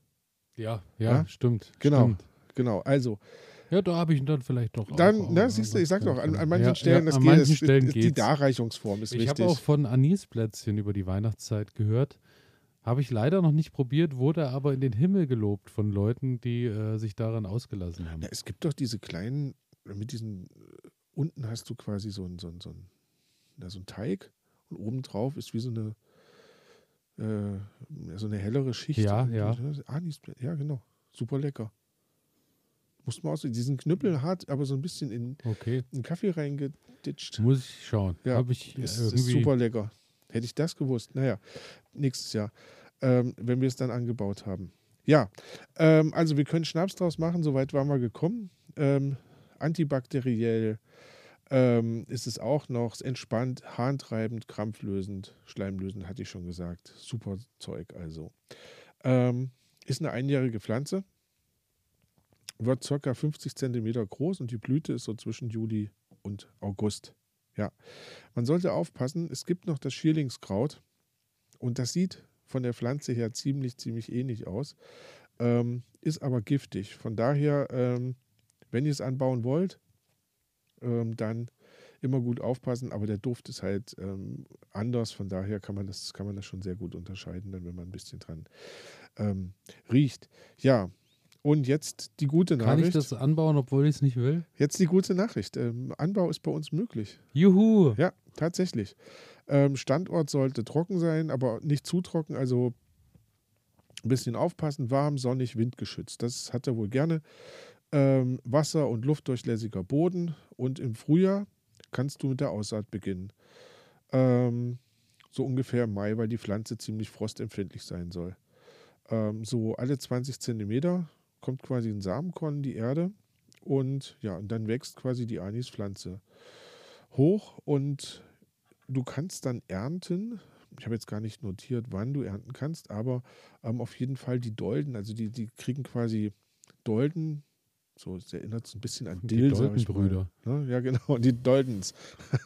Ja, ja, Ja? stimmt. Genau. Stimmt. Genau, also Ja, da habe ich ihn dann vielleicht doch dann, auch. ne, siehst du, ich sag doch, an, an manchen Ja, Stellen, ja, das an geht, manchen es- Stellen es- die. Darreichungsform ist Ich wichtig. habe auch von Anisplätzchen über die Weihnachtszeit gehört. Habe ich leider noch nicht probiert, wurde aber in den Himmel gelobt von Leuten, die äh, sich daran ausgelassen haben. Ja, es gibt doch diese kleinen, mit diesen, äh, unten hast du quasi so ein, so ein, so ein, na, so ein Teig und obendrauf ist wie so eine, äh, so eine hellere Schicht. Ja, ja. Anis, ja, genau. Super lecker. Muss man aus, diesen Knüppel hart, aber so ein bisschen in, Okay, in Kaffee reingeditscht. muss ich schauen. Ja, Habe ich äh, Ist, irgendwie. ist super lecker. Hätte ich das gewusst. Naja, nächstes Jahr, ähm, wenn wir es dann angebaut haben. Ja, ähm, also wir können Schnaps draus machen, soweit waren wir gekommen. Ähm, antibakteriell ähm, ist es auch noch entspannt, harntreibend, krampflösend, schleimlösend, hatte ich schon gesagt. Super Zeug also. Ähm, ist eine einjährige Pflanze, wird ca. 50 Zentimeter groß und die Blüte ist so zwischen Juli und August. Ja, man sollte aufpassen, es gibt noch das Schierlingskraut und das sieht von der Pflanze her ziemlich, ziemlich ähnlich aus, ähm, ist aber giftig. Von daher, ähm, wenn ihr es anbauen wollt, ähm, dann immer gut aufpassen, aber der Duft ist halt ähm, anders, von daher kann man, das, kann man das schon sehr gut unterscheiden, dann wenn man ein bisschen dran ähm, riecht. Ja, und jetzt die gute Kann Nachricht. ich das anbauen, obwohl ich es nicht will? Jetzt die gute Nachricht. Ähm, Anbau ist bei uns möglich. Juhu! Ja, tatsächlich. Ähm, Standort sollte trocken sein, aber nicht zu trocken, also ein bisschen aufpassen, warm, sonnig, windgeschützt. Das hat er wohl gerne. Ähm, Wasser- und luftdurchlässiger Boden und im Frühjahr kannst du mit der Aussaat beginnen. Ähm, so ungefähr im Mai, weil die Pflanze ziemlich frostempfindlich sein soll. Ähm, so alle 20 Zentimeter kommt quasi ein Samenkorn in die Erde und ja, und dann wächst quasi die Anispflanze hoch und du kannst dann ernten. Ich habe jetzt gar nicht notiert, wann du ernten kannst, aber ähm, auf jeden Fall die Dolden, also die, die kriegen quasi Dolden, so es erinnert es ein bisschen an Die Dill, mal. Doldenbrüder. Ja, genau, die Doldens.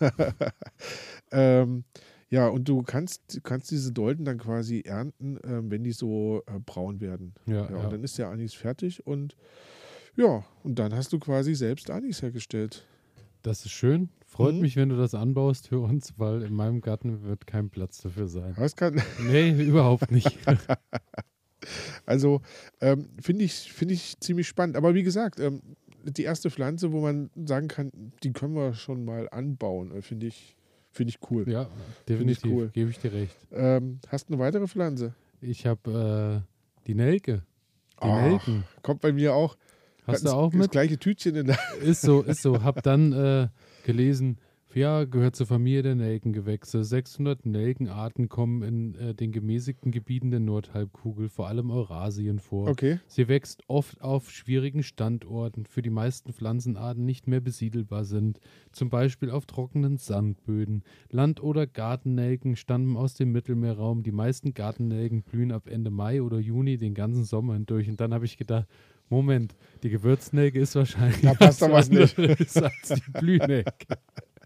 *laughs* ähm, ja, und du kannst, kannst diese Dolden dann quasi ernten, ähm, wenn die so äh, braun werden. Ja, Ja, ja. und dann ist der Anis fertig und ja, und dann hast du quasi selbst Anis hergestellt. Das ist schön. Freut Mhm. mich, wenn du das anbaust für uns, weil in meinem Garten wird kein Platz dafür sein. Was kann, *laughs* Nee, überhaupt nicht. *laughs* Also ähm, finde ich, finde ich ziemlich spannend. Aber wie gesagt, ähm, die erste Pflanze, wo man sagen kann, die können wir schon mal anbauen, äh, finde ich, finde ich cool. ja, definitiv. cool. Gebe ich dir recht. Ähm, hast du eine weitere Pflanze? Ich habe äh, die Nelke. Die Ah, Nelken. Kommt bei mir auch. Hast das, du auch Das mit? gleiche Tütchen in der. Ist so, ist so. Hab dann äh, gelesen, ja, gehört zur Familie der Nelkengewächse. 600 Nelkenarten kommen in äh, den gemäßigten Gebieten der Nordhalbkugel, vor allem Eurasien vor. Okay. Sie wächst oft auf schwierigen Standorten, für die meisten Pflanzenarten nicht mehr besiedelbar sind, zum Beispiel auf trockenen Sandböden. Land- oder Gartennelken stammen aus dem Mittelmeerraum. Die meisten Gartennelken blühen ab Ende Mai oder Juni den ganzen Sommer hindurch. Und dann habe ich gedacht, Moment, die Gewürznelke ist wahrscheinlich Da passt doch was nicht. als die Blühnelke.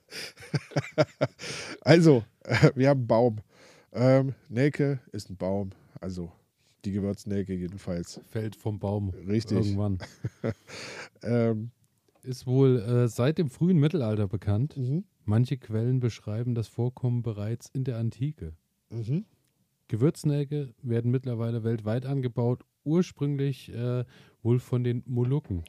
*laughs* Also, *laughs* wir haben einen Baum. Ähm, Nelke ist ein Baum. Also die Gewürznelke jedenfalls. Fällt vom Baum Richtig. irgendwann. *laughs* Ähm, Ist wohl äh, seit dem frühen Mittelalter bekannt. mhm. Manche Quellen beschreiben das Vorkommen bereits in der Antike. Mhm. Gewürznelke werden mittlerweile weltweit angebaut, ursprünglich äh, wohl von den Molukken.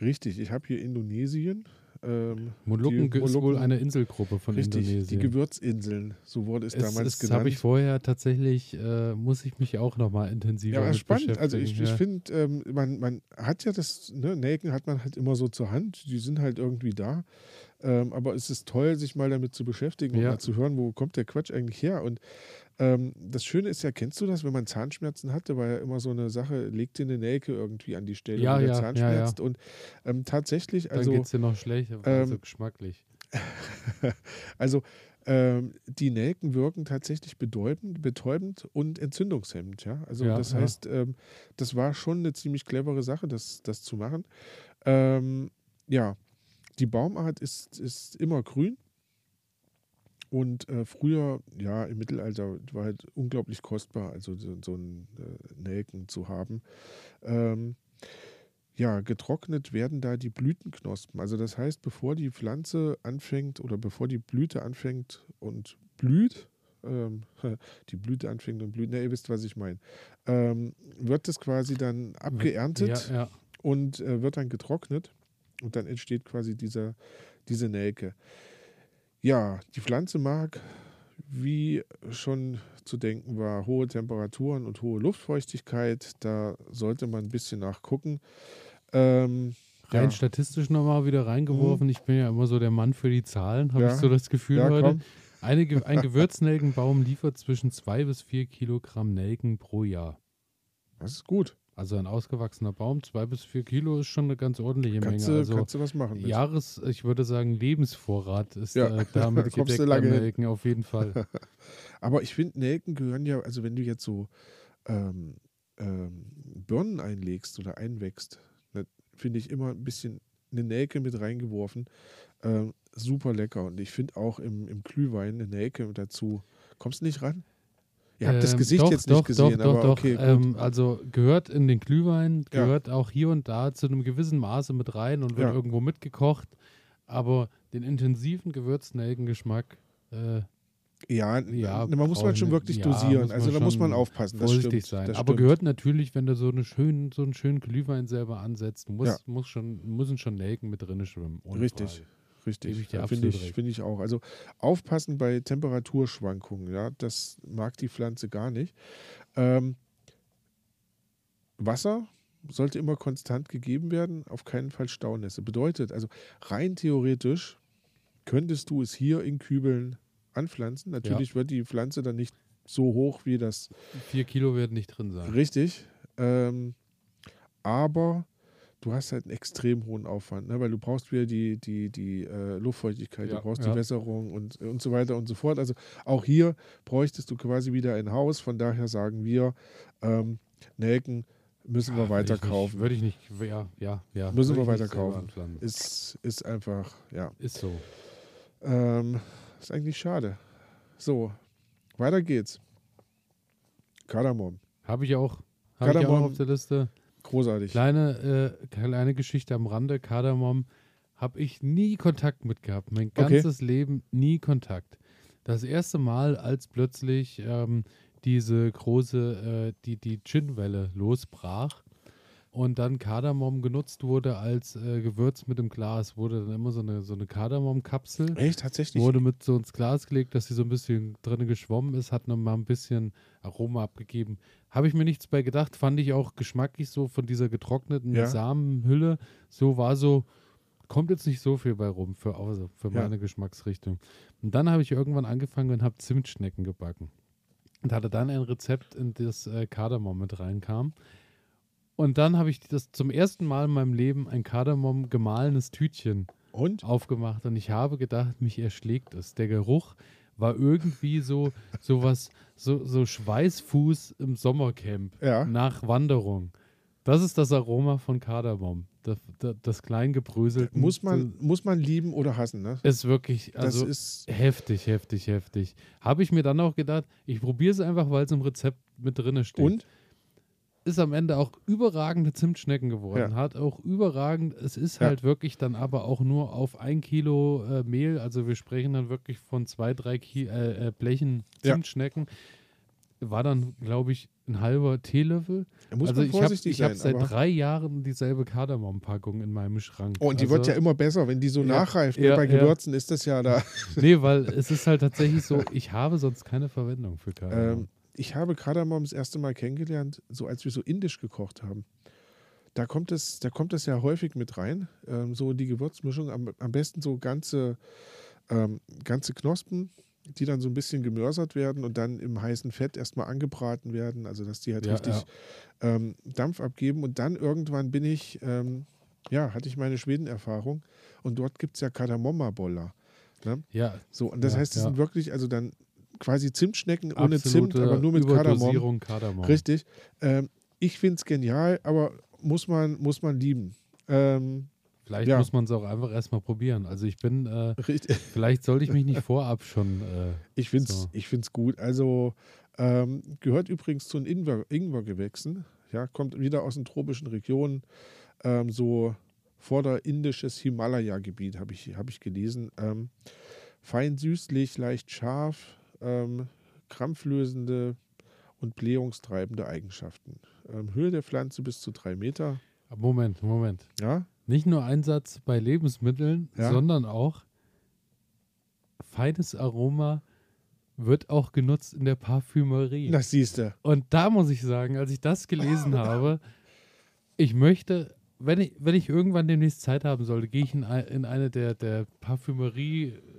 Richtig, ich habe hier Indonesien. Ähm, Molukken Die ist wohl Molukken- eine Inselgruppe von richtig, die Indonesien. Gewürzinseln, so wurde es, es damals das genannt. habe ich vorher tatsächlich, äh, muss ich mich auch nochmal intensiver ja, spannend. Also ich, beschäftigen, ich ja. finde, ähm, man, man hat ja das, ne, Nelken hat man halt immer so zur Hand, die sind halt irgendwie da. Ähm, aber es ist toll, sich mal damit zu beschäftigen und Ja. mal zu hören, wo kommt der Quatsch eigentlich her. Und Ähm, das Schöne ist ja, kennst du das, wenn man Zahnschmerzen hatte, war ja immer so eine Sache, legt dir eine Nelke irgendwie an die Stelle, Ja, wo der ja, Zahn ja, ja. Und ähm, tatsächlich, Dann also, geht es dir noch schlecht, aber also ähm, geschmacklich. *laughs* also ähm, die Nelken wirken tatsächlich betäubend, betäubend und entzündungshemmend. Ja? Also Ja, das ja. heißt, ähm, das war schon eine ziemlich clevere Sache, das, das zu machen. Ähm, ja, die Baumart ist, ist immer grün. Und äh, früher, ja, im Mittelalter war halt unglaublich kostbar, also so, so einen äh, Nelken zu haben. Ähm, ja, getrocknet werden da die Blütenknospen. Also das heißt, bevor die Pflanze anfängt oder bevor die Blüte anfängt und blüht, ähm, *laughs* die Blüte anfängt und blüht, na, ihr wisst, was ich meine, ähm, wird das quasi dann abgeerntet Ja, ja. und äh, wird dann getrocknet und dann entsteht quasi dieser, diese Nelke. Ja, die Pflanze mag, wie schon zu denken war, hohe Temperaturen und hohe Luftfeuchtigkeit. Da sollte man ein bisschen nachgucken. Ähm, Rein ja, statistisch nochmal wieder reingeworfen. Ich bin ja immer so der Mann für die Zahlen, habe Ja. ich so das Gefühl ja, heute. komm. Eine, ein *laughs* Gewürznelkenbaum liefert zwischen zwei bis vier Kilogramm Nelken pro Jahr. Das ist gut. Also ein ausgewachsener Baum, zwei bis vier Kilo ist schon eine ganz ordentliche Kannst Menge. du, Also kannst du was machen mit. Jahres, ich würde sagen, Lebensvorrat ist Ja, äh, damit *laughs* da gedeckt lange an. Nelken auf jeden Fall. *laughs* Aber ich finde, Nelken gehören ja, also wenn du jetzt so ähm, ähm, Birnen einlegst oder einwächst, ne, finde ich immer ein bisschen eine Nelke mit reingeworfen. Ähm, super lecker. Und ich finde auch im, im Glühwein eine Nelke dazu. Kommst du nicht ran? Ihr habt das Ähm, Gesicht doch, jetzt doch, nicht gesehen, doch, doch, aber doch. okay. Ähm, also gehört in den Glühwein, Ja. gehört auch hier und da zu einem gewissen Maße mit rein und wird Ja. irgendwo mitgekocht. Aber den intensiven Gewürznelkengeschmack ja, äh, ja, na, man muss brauchen man schon wir- wirklich ja, dosieren. muss Also da muss man aufpassen. Das vorsichtig stimmt, sein. Das Aber stimmt. gehört natürlich, wenn du so, eine schönen, so einen schönen Glühwein selber ansetzt, Ja. musst schon, müssen schon Nelken mit drin schwimmen. Richtig. Frage. Richtig, ja, finde ich, finde ich auch. Also aufpassen bei Temperaturschwankungen, ja, das mag die Pflanze gar nicht. Ähm, Wasser sollte immer konstant gegeben werden, auf keinen Fall Staunässe. Bedeutet, also rein theoretisch könntest du es hier in Kübeln anpflanzen. Natürlich wird die Pflanze dann nicht so hoch wie das Vier Kilo werden nicht drin sein. Richtig. Ähm, aber du hast halt einen extrem hohen Aufwand, ne? weil du brauchst wieder die, die, die äh, Luftfeuchtigkeit, Ja, du brauchst ja. die Wässerung und, und so weiter und so fort. Also auch hier bräuchtest du quasi wieder ein Haus. Von daher sagen wir, ähm, Nelken müssen wir Ah, weiter würde ich nicht- kaufen. Würde ich nicht, ja, ja, ja. Müssen wir weiter kaufen. Ist, ist einfach, ja. Ist so. Ähm, ist eigentlich schade. So, weiter geht's. Kardamom. Habe ich auch. Habe ich auch auf der Liste. Großartig. Kleine, äh, kleine Geschichte am Rande. Kardamom habe ich nie Kontakt mit gehabt. Mein Okay. ganzes Leben nie Kontakt. Das erste Mal, als plötzlich ähm, diese große, äh, die, die Gin-Welle losbrach und dann Kardamom genutzt wurde als äh, Gewürz mit dem Glas, wurde dann immer so eine, so eine Kardamom-Kapsel. Echt, tatsächlich? Wurde mit so ins Glas gelegt, dass sie so ein bisschen drinnen geschwommen ist, hat nochmal ein bisschen Aroma abgegeben. Habe ich mir nichts bei gedacht, fand ich auch geschmacklich so von dieser getrockneten Ja. Samenhülle. So war so, kommt jetzt nicht so viel bei rum für, also für Ja. meine Geschmacksrichtung. Und dann habe ich irgendwann angefangen und habe Zimtschnecken gebacken. Und hatte dann ein Rezept, in das äh, Kardamom mit reinkam. Und dann habe ich das zum ersten Mal in meinem Leben ein Kardamom gemahlenes Tütchen Und? aufgemacht und ich habe gedacht, mich erschlägt es. Der Geruch war irgendwie so sowas, so, so Schweißfuß im Sommercamp Ja. nach Wanderung. Das ist das Aroma von Kardamom. Das, das, das Kleingebröselte. Muss man, muss man lieben oder hassen, ne? Ist wirklich, also ist, heftig, heftig, heftig. Habe ich mir dann auch gedacht, ich probiere es einfach, weil es im Rezept mit drin steht. und? Ist am Ende auch überragende Zimtschnecken geworden. Ja. Hat auch überragend, es ist Ja. halt wirklich dann aber auch nur auf ein Kilo äh, Mehl, also wir sprechen dann wirklich von zwei, drei Ki äh, äh, Blechen Ja. Zimtschnecken. War dann, glaube ich, ein halber Teelöffel. Also ich habe hab seit drei Jahren dieselbe Kardamom-Packung in meinem Schrank. Oh, und die also, wird ja immer besser, wenn die so Ja, nachreift. ne? ja, Bei ja. Gewürzen ist das ja da. Nee, weil es ist halt tatsächlich so, ich habe sonst keine Verwendung für Kardamom. Ähm, ich habe Kardamom das erste Mal kennengelernt, so als wir so indisch gekocht haben. Da kommt es, da kommt es ja häufig mit rein. Ähm, so die Gewürzmischung, am, am besten so ganze, ähm, ganze Knospen die dann so ein bisschen gemörsert werden und dann im heißen Fett erstmal angebraten werden, also dass die halt Ja, richtig Ähm, Dampf abgeben. Und dann irgendwann bin ich, ähm, ja, hatte ich meine Schweden-Erfahrung und dort gibt es ja Kardamomma-Boller. Ja, So, und das Ja, heißt, ja. sind wirklich, also dann quasi Zimtschnecken ohne absolute Zimt, aber nur mit Kardamom. Kardamom. Richtig. Ähm, ich finde es genial, aber muss man, muss man lieben. Ähm, Vielleicht Ja. muss man es auch einfach erstmal probieren. Also ich bin, äh, *laughs* vielleicht sollte ich mich nicht vorab schon. Äh, Ich finde es So. ich find's gut. Also ähm, gehört übrigens zu den Ingwer, Ingwergewächsen. Ja, kommt wieder aus den tropischen Regionen. Ähm, so vorderindisches Himalaya-Gebiet habe ich, hab ich gelesen. Ähm, fein süßlich, leicht scharf, ähm, krampflösende und blähungstreibende Eigenschaften. Ähm, Höhe der Pflanze bis zu drei Meter. Moment, Moment. Ja, Nicht nur Einsatz bei Lebensmitteln, Ja. sondern auch feines Aroma wird auch genutzt in der Parfümerie. das siehst du. Und da muss ich sagen, als ich das gelesen *laughs* habe, ich möchte, wenn ich, wenn ich irgendwann demnächst Zeit haben sollte, gehe ich in, in eine der, der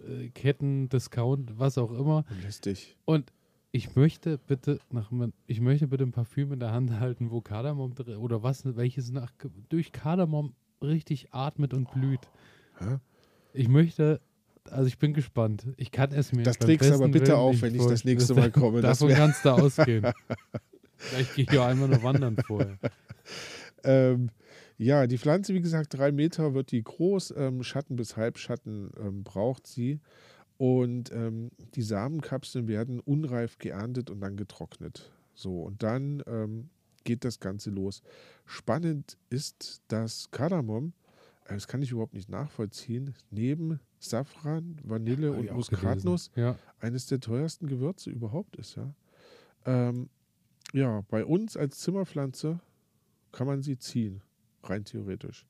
Parfümerie-Ketten, Discount, was auch immer. Lästig. Und ich möchte bitte nach, ich möchte bitte ein Parfüm in der Hand halten, wo Kardamom drin oder was, welches nach, durch Kardamom richtig atmet und blüht. Hä? Ich möchte, also ich bin gespannt. Ich kann es mir Das trägst du aber bitte Willen auf, wenn ich das nächste Mal komme. *laughs* Davon kannst du ausgehen. *laughs* Vielleicht gehe ich ja einmal nur wandern vorher. Ähm, ja, die Pflanze, wie gesagt, drei Meter wird die groß, ähm, Schatten bis Halbschatten ähm, braucht sie. Und ähm, die Samenkapseln werden unreif geerntet und dann getrocknet. So, und dann ähm, geht das Ganze los. Spannend ist, dass Kardamom, äh, das kann ich überhaupt nicht nachvollziehen, neben Safran, Vanille Hab und Muskatnuss. Ja, eines der teuersten Gewürze überhaupt ist, ja. Ähm, ja, bei uns als Zimmerpflanze kann man sie ziehen, rein theoretisch.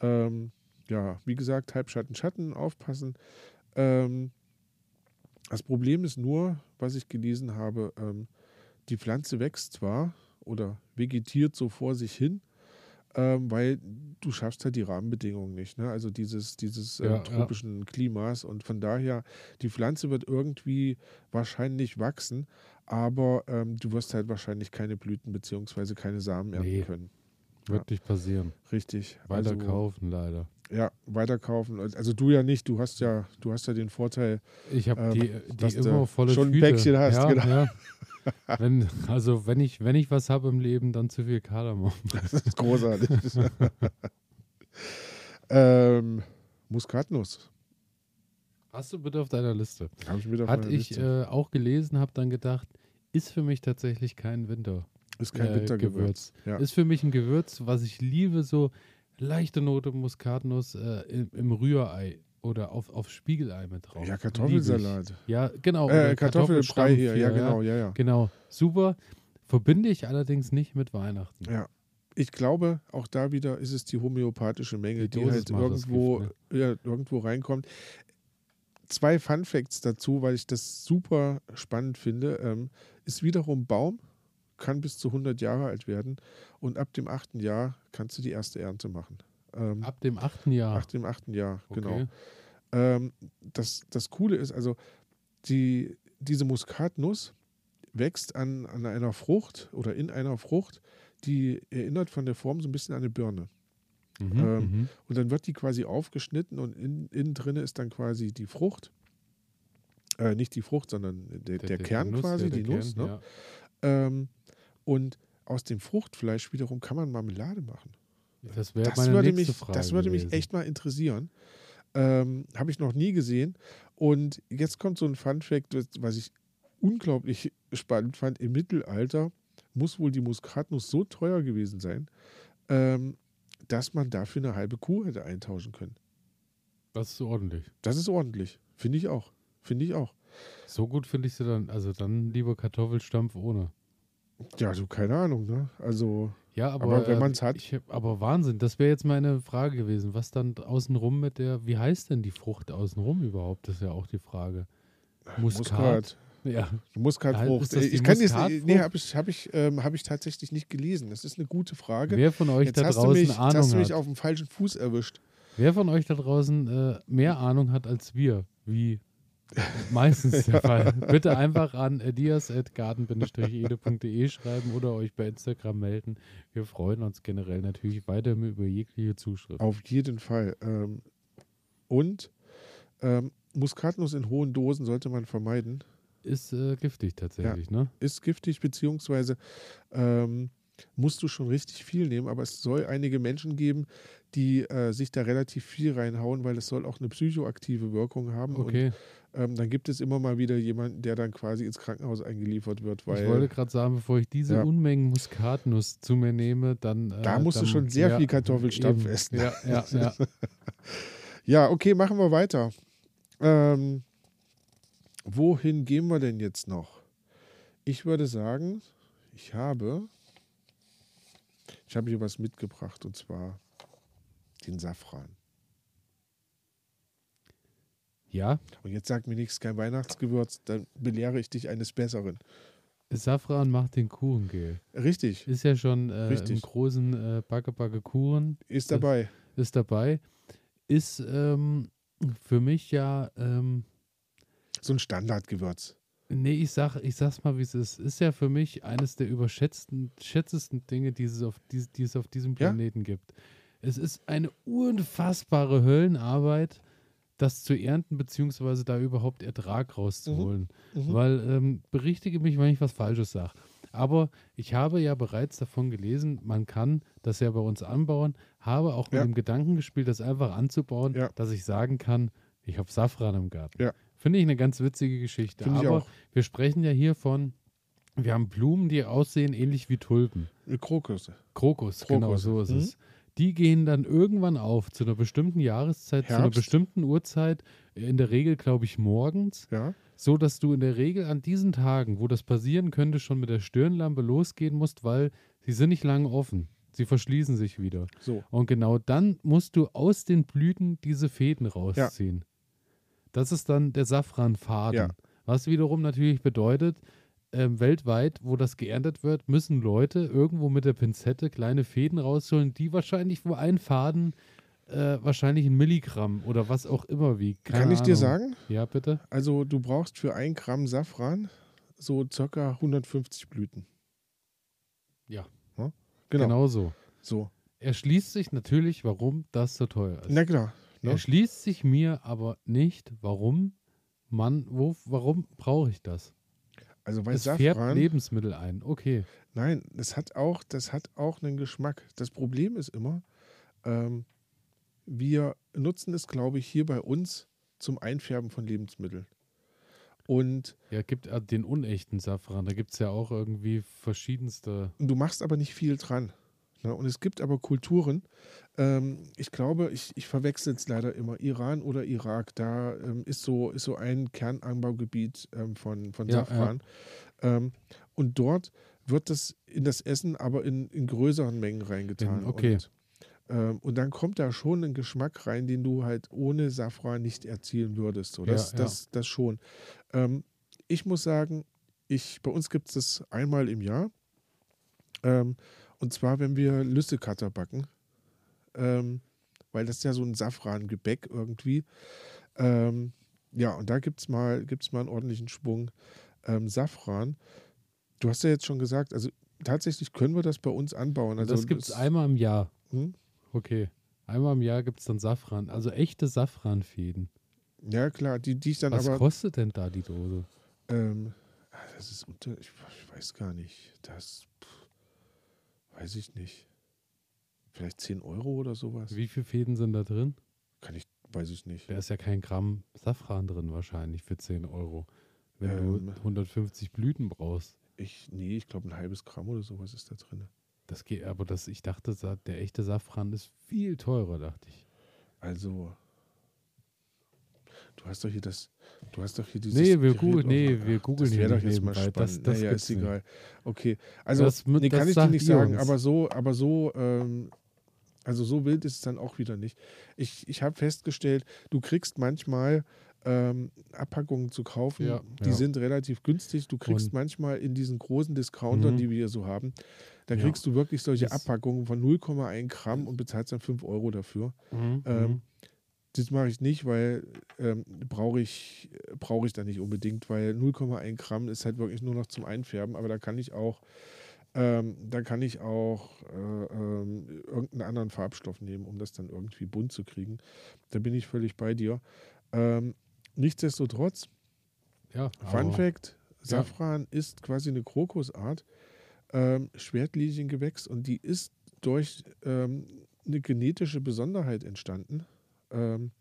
Ähm, ja, wie gesagt, Halbschatten, Schatten, aufpassen. Ähm, das Problem ist nur, was ich gelesen habe, ähm, die Pflanze wächst zwar oder vegetiert so vor sich hin, ähm, weil du schaffst halt die Rahmenbedingungen nicht. Ne? Also dieses, dieses Ja, äh, ja. tropischen Klimas und von daher, die Pflanze wird irgendwie wahrscheinlich wachsen, aber ähm, du wirst halt wahrscheinlich keine Blüten beziehungsweise keine Samen ernten Nee. können. Wird nicht passieren. Richtig. Weiter also, kaufen leider. Ja, weiterkaufen. Also du ja nicht, du hast ja, du hast ja den Vorteil, Ich habe Ähm, die, dass die immer volle schon ein Tüte. Päckchen hast, ja, genau. ja. *laughs* Wenn, also wenn ich, wenn ich was habe im Leben, dann zu viel Kardamom. *laughs* das ist großartig. *laughs* ähm, Muskatnuss. Hast du bitte auf deiner Liste? Habe ich wieder auf Hat ich äh, auch gelesen, habe dann gedacht, ist für mich tatsächlich kein Winter. Ist kein äh, Wintergewürz. Ja. Ist für mich ein Gewürz, was ich liebe, so leichte Note Muskatnuss äh, im, im Rührei oder auf, auf Spiegelei mit drauf. ja, Kartoffelsalat. Ja, genau. Äh, Kartoffelbrei hier, ja, genau, ja, ja. Genau, super. Verbinde ich allerdings nicht mit Weihnachten. Ja. Ich glaube, auch da wieder ist es die homöopathische Menge, Die die, halt irgendwo, Gift, ja, irgendwo reinkommt. Zwei Fun Facts dazu, weil ich das super spannend finde. Ähm, ist wiederum Baum, kann bis zu 100 Jahre alt werden und ab dem achten Jahr kannst du die erste Ernte machen. Ähm, Ab dem achten Jahr. Ab dem achten Jahr, genau. Okay. Ähm, das, das Coole ist also, die, diese Muskatnuss wächst an, an einer Frucht oder in einer Frucht, die erinnert von der Form so ein bisschen an eine Birne. Mhm, ähm, mhm. Und dann wird die quasi aufgeschnitten und in, innen drin ist dann quasi die Frucht. Äh, nicht die Frucht, sondern der, der, Kern Nuss, quasi, der- die der Nuss. Kern, Ne? ja. Ähm, und aus dem Fruchtfleisch wiederum kann man Marmelade machen. Das wäre meine würde, nächste mich, Frage das würde mich echt mal interessieren. Ähm, Habe ich noch nie gesehen. Und jetzt kommt so ein Fun-Fact, was- was ich unglaublich spannend fand. Im Mittelalter muss wohl die Muskatnuss so teuer gewesen sein, ähm, dass man dafür eine halbe Kuh hätte eintauschen können. Das ist ordentlich. Das ist ordentlich. Finde ich auch. Finde ich auch. So gut finde ich sie dann. Also dann lieber Kartoffelstampf ohne. Ja, so keine Ahnung, ne? Also, Ja, aber, Aber wenn äh, man's hat- Ich, aber Wahnsinn, das wäre jetzt meine Frage gewesen. Was dann außenrum mit der, wie heißt denn die Frucht außenrum überhaupt? Das ist ja auch die Frage. Muskat. Ja, Muskatfrucht. Ist das die ich kann jetzt, Muskatfrucht? nee, habe ich, hab ich, ähm, hab ich tatsächlich nicht gelesen. Das ist eine gute Frage. wer von euch Jetzt da hast du draußen mich, jetzt Ahnung hast du mich hat? auf dem falschen Fuß erwischt. Wer von euch da draußen äh, mehr Ahnung hat als wir, wie meistens der Fall. Bitte einfach an dias.garten-ede.de schreiben oder euch bei Instagram melden. Wir freuen uns generell natürlich weiter über jegliche Zuschrift. Auf jeden Fall. Ähm, und ähm, Muskatnuss in hohen Dosen sollte man vermeiden. Ist äh, giftig tatsächlich, ne? Ist giftig, beziehungsweise ähm, musst du schon richtig viel nehmen, aber es soll einige Menschen geben, die äh, sich da relativ viel reinhauen, weil es soll auch eine psychoaktive Wirkung haben. Okay. Und ähm, dann gibt es immer mal wieder jemanden, der dann quasi ins Krankenhaus eingeliefert wird. Weil, ich wollte gerade sagen, bevor ich diese Ja. Unmengen Muskatnuss zu mir nehme, dann. Äh, da musst dann, du schon sehr ja, viel Kartoffelstampf eben. essen. Ja, ja, *laughs* ja. Ja, okay, machen wir weiter. Ähm, wohin gehen wir denn jetzt noch? Ich würde sagen, ich habe, ich habe hier was mitgebracht und zwar den Safran. ja, Und jetzt sag mir nichts, kein Weihnachtsgewürz, dann belehre ich dich eines Besseren. Safran macht den Kuchen gel. Richtig, Ist ja schon äh, im Richtig. großen äh, Backe Backe Kuchen ist dabei. ist dabei. Ist ähm, für mich ja, ähm, So ein Standardgewürz. nee, ich sag, ich sag's mal, wie es ist. Ist ja für mich eines der überschätzten, schätzesten Dinge, die es auf, die, die es auf diesem Ja. Planeten gibt. Es ist eine unfassbare Höllenarbeit, das zu ernten, beziehungsweise da überhaupt Ertrag rauszuholen. Mhm. Weil, ähm, berichtige mich, wenn ich was Falsches sage. Aber ich habe ja bereits davon gelesen, man kann das ja bei uns anbauen, habe auch mit Ja. dem Gedanken gespielt, das einfach anzubauen, Ja. dass ich sagen kann, ich habe Safran im Garten. Ja. Finde ich eine ganz witzige Geschichte. Finde ich Aber wir sprechen ja hier von, wir haben Blumen, die aussehen ähnlich wie Tulpen. Krokusse. Krokus, genau Krokus. so ist Mhm. es. Die gehen dann irgendwann auf zu einer bestimmten Jahreszeit, zu einer Herbst. bestimmten Uhrzeit, in der Regel, glaube ich, morgens Ja, so dass du in der Regel an diesen Tagen, wo das passieren könnte, schon mit der Stirnlampe losgehen musst, weil sie sind nicht lange offen. Sie verschließen sich wieder. so. Und genau dann musst du aus den Blüten diese Fäden rausziehen. Das ist dann der Safranfaden. Ja. Was wiederum natürlich bedeutet, ähm, weltweit, wo das geerntet wird, müssen Leute irgendwo mit der Pinzette kleine Fäden rausholen, die wahrscheinlich, wo ein Faden äh, wahrscheinlich ein Milligramm oder was auch immer wiegt. Keine Kann ich dir sagen? Ja, bitte? Also du brauchst für ein Gramm Safran so circa 150 Blüten. Ja. Genau. Genau so. So. Erschließt sich natürlich, warum das so teuer ist. Na klar. ne? Erschließt sich mir aber nicht, warum man, wo, warum brauche ich das? Also bei Es färbt Safran, Lebensmittel ein. Okay. nein, das hat auch, das hat auch einen Geschmack. Das Problem ist immer, ähm, wir nutzen es, glaube ich, hier bei uns zum Einfärben von Lebensmitteln. Und Ja, gibt äh, den unechten Safran. Da gibt es ja auch irgendwie verschiedenste. du machst aber nicht viel dran. Und es gibt aber Kulturen, ähm, ich glaube, ich, ich verwechsel es leider immer, Iran oder Irak, da ähm, ist, so, ist so ein Kernanbaugebiet ähm, von, von Ja, Safran. Ähm, und dort wird das in das Essen aber in, in größeren Mengen reingetan. In- okay. Und, und dann kommt da schon ein Geschmack rein, den du halt ohne Safran nicht erzielen würdest. So, das, Ja, ja. das, das schon. Ich muss sagen, ich, bei uns gibt es das einmal im Jahr. Ähm, und zwar, wenn wir Lüssekatter backen. Ähm, weil das ist ja so ein Safran-Gebäck irgendwie. Ähm, ja, und da gibt es mal, gibt's mal einen ordentlichen Schwung ähm, Safran. Du hast ja jetzt schon gesagt, also tatsächlich können wir das bei uns anbauen. Also das gibt es einmal im Jahr. Hm? Okay. Einmal im Jahr gibt es dann Safran. Also echte Safranfäden. Ja, klar, die, die ich dann Was aber. kostet denn da die Dose? Ähm, ah, das ist unter. Ich, ich weiß gar nicht. Das. Weiß ich nicht. Vielleicht 10 Euro oder sowas. Wie viele Fäden sind da drin? Kann ich, weiß ich nicht. Da ist ja kein Gramm Safran drin wahrscheinlich für 10 Euro. Wenn Ähm. du 150 Blüten brauchst. Ich, nee, ich glaube ein halbes Gramm oder sowas ist da drin. Das geht, aber das, ich dachte, der echte Safran ist viel teurer, dachte ich. Also. Du hast doch hier das. Du hast doch hier dieses. Nee, wir auf- nee, wir googeln Das hier wäre doch nicht jetzt mal spannend. Das- das naja, ist nicht. egal. Okay. Also, Das nee, das kann ich dir nicht sagen, uns. aber so, aber so, ähm, also so wild ist es dann auch wieder nicht. Ich, ich habe festgestellt, du kriegst manchmal ähm, Abpackungen zu kaufen, Ja, die ja. sind relativ günstig. Du kriegst Und- manchmal in diesen großen Discountern, Mhm. die wir hier so haben, da Ja. kriegst du wirklich solche Das- Abpackungen von 0,1 Gramm und bezahlst dann 5 Euro dafür. Ähm, Das mache ich nicht, weil ähm, brauche ich, brauch ich da nicht unbedingt, weil 0,1 Gramm ist halt wirklich nur noch zum Einfärben, aber da kann ich auch, ähm, da kann ich auch äh, ähm, irgendeinen anderen Farbstoff nehmen, um das dann irgendwie bunt zu kriegen. Da bin ich völlig bei dir. Ähm, nichtsdestotrotz, Ja, Fun Fact: Safran ist quasi eine Krokusart, ähm, Schwertliniengewächs und die ist durch ähm, eine genetische Besonderheit entstanden. Ähm,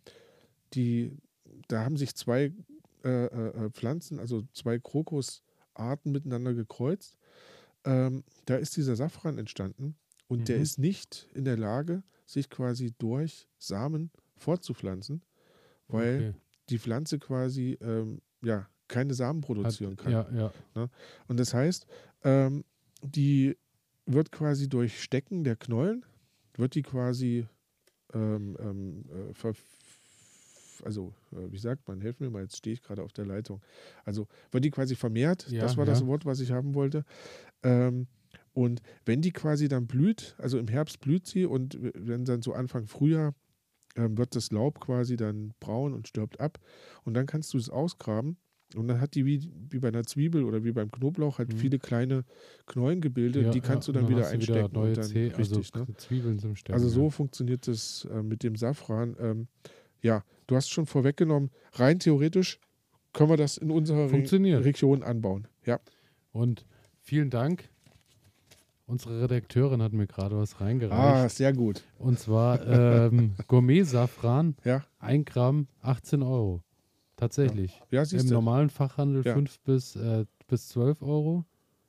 die, da haben sich zwei äh, äh, äh, Pflanzen, also zwei Krokusarten miteinander gekreuzt. Ähm, da ist dieser Safran entstanden und der Mhm. ist nicht in der Lage, sich quasi durch Samen fortzupflanzen, weil Okay. die Pflanze quasi ähm, ja, keine Samen produzieren Hat, kann. Ja, ja. Und das heißt, ähm, die wird quasi durch Stecken der Knollen, wird die quasi, ähm, ähm, äh, also äh, wie sagt man, helfen mir mal, jetzt stehe ich gerade auf der Leitung. Also wird die quasi vermehrt, Ja, das war das ja. Wort, was ich haben wollte. Ähm, und wenn die quasi dann blüht, also im Herbst blüht sie und wenn dann so Anfang Frühjahr ähm, wird das Laub quasi dann braun und stirbt ab. Und dann kannst du es ausgraben und dann hat die wie, wie bei einer Zwiebel oder wie beim Knoblauch halt Mhm. viele kleine Knollengebilde, ja die kannst ja, du dann und wieder einstecken. neue und dann, Zeh- richtig, also ne? Zwiebeln zum Sterben. Also so ja. funktioniert das äh, mit dem Safran. Ähm, ja, du hast schon vorweggenommen, rein theoretisch können wir das in unserer Re. Region anbauen. Ja, Und vielen Dank. Unsere Redakteurin hat mir gerade was reingereicht. ah, sehr gut. Und zwar ähm, *laughs* Gourmet-Safran, Ja, 1 Gramm, 18 Euro. Tatsächlich. ja Im siehst du. normalen Fachhandel Ja. 5 bis, äh, bis 12 Euro.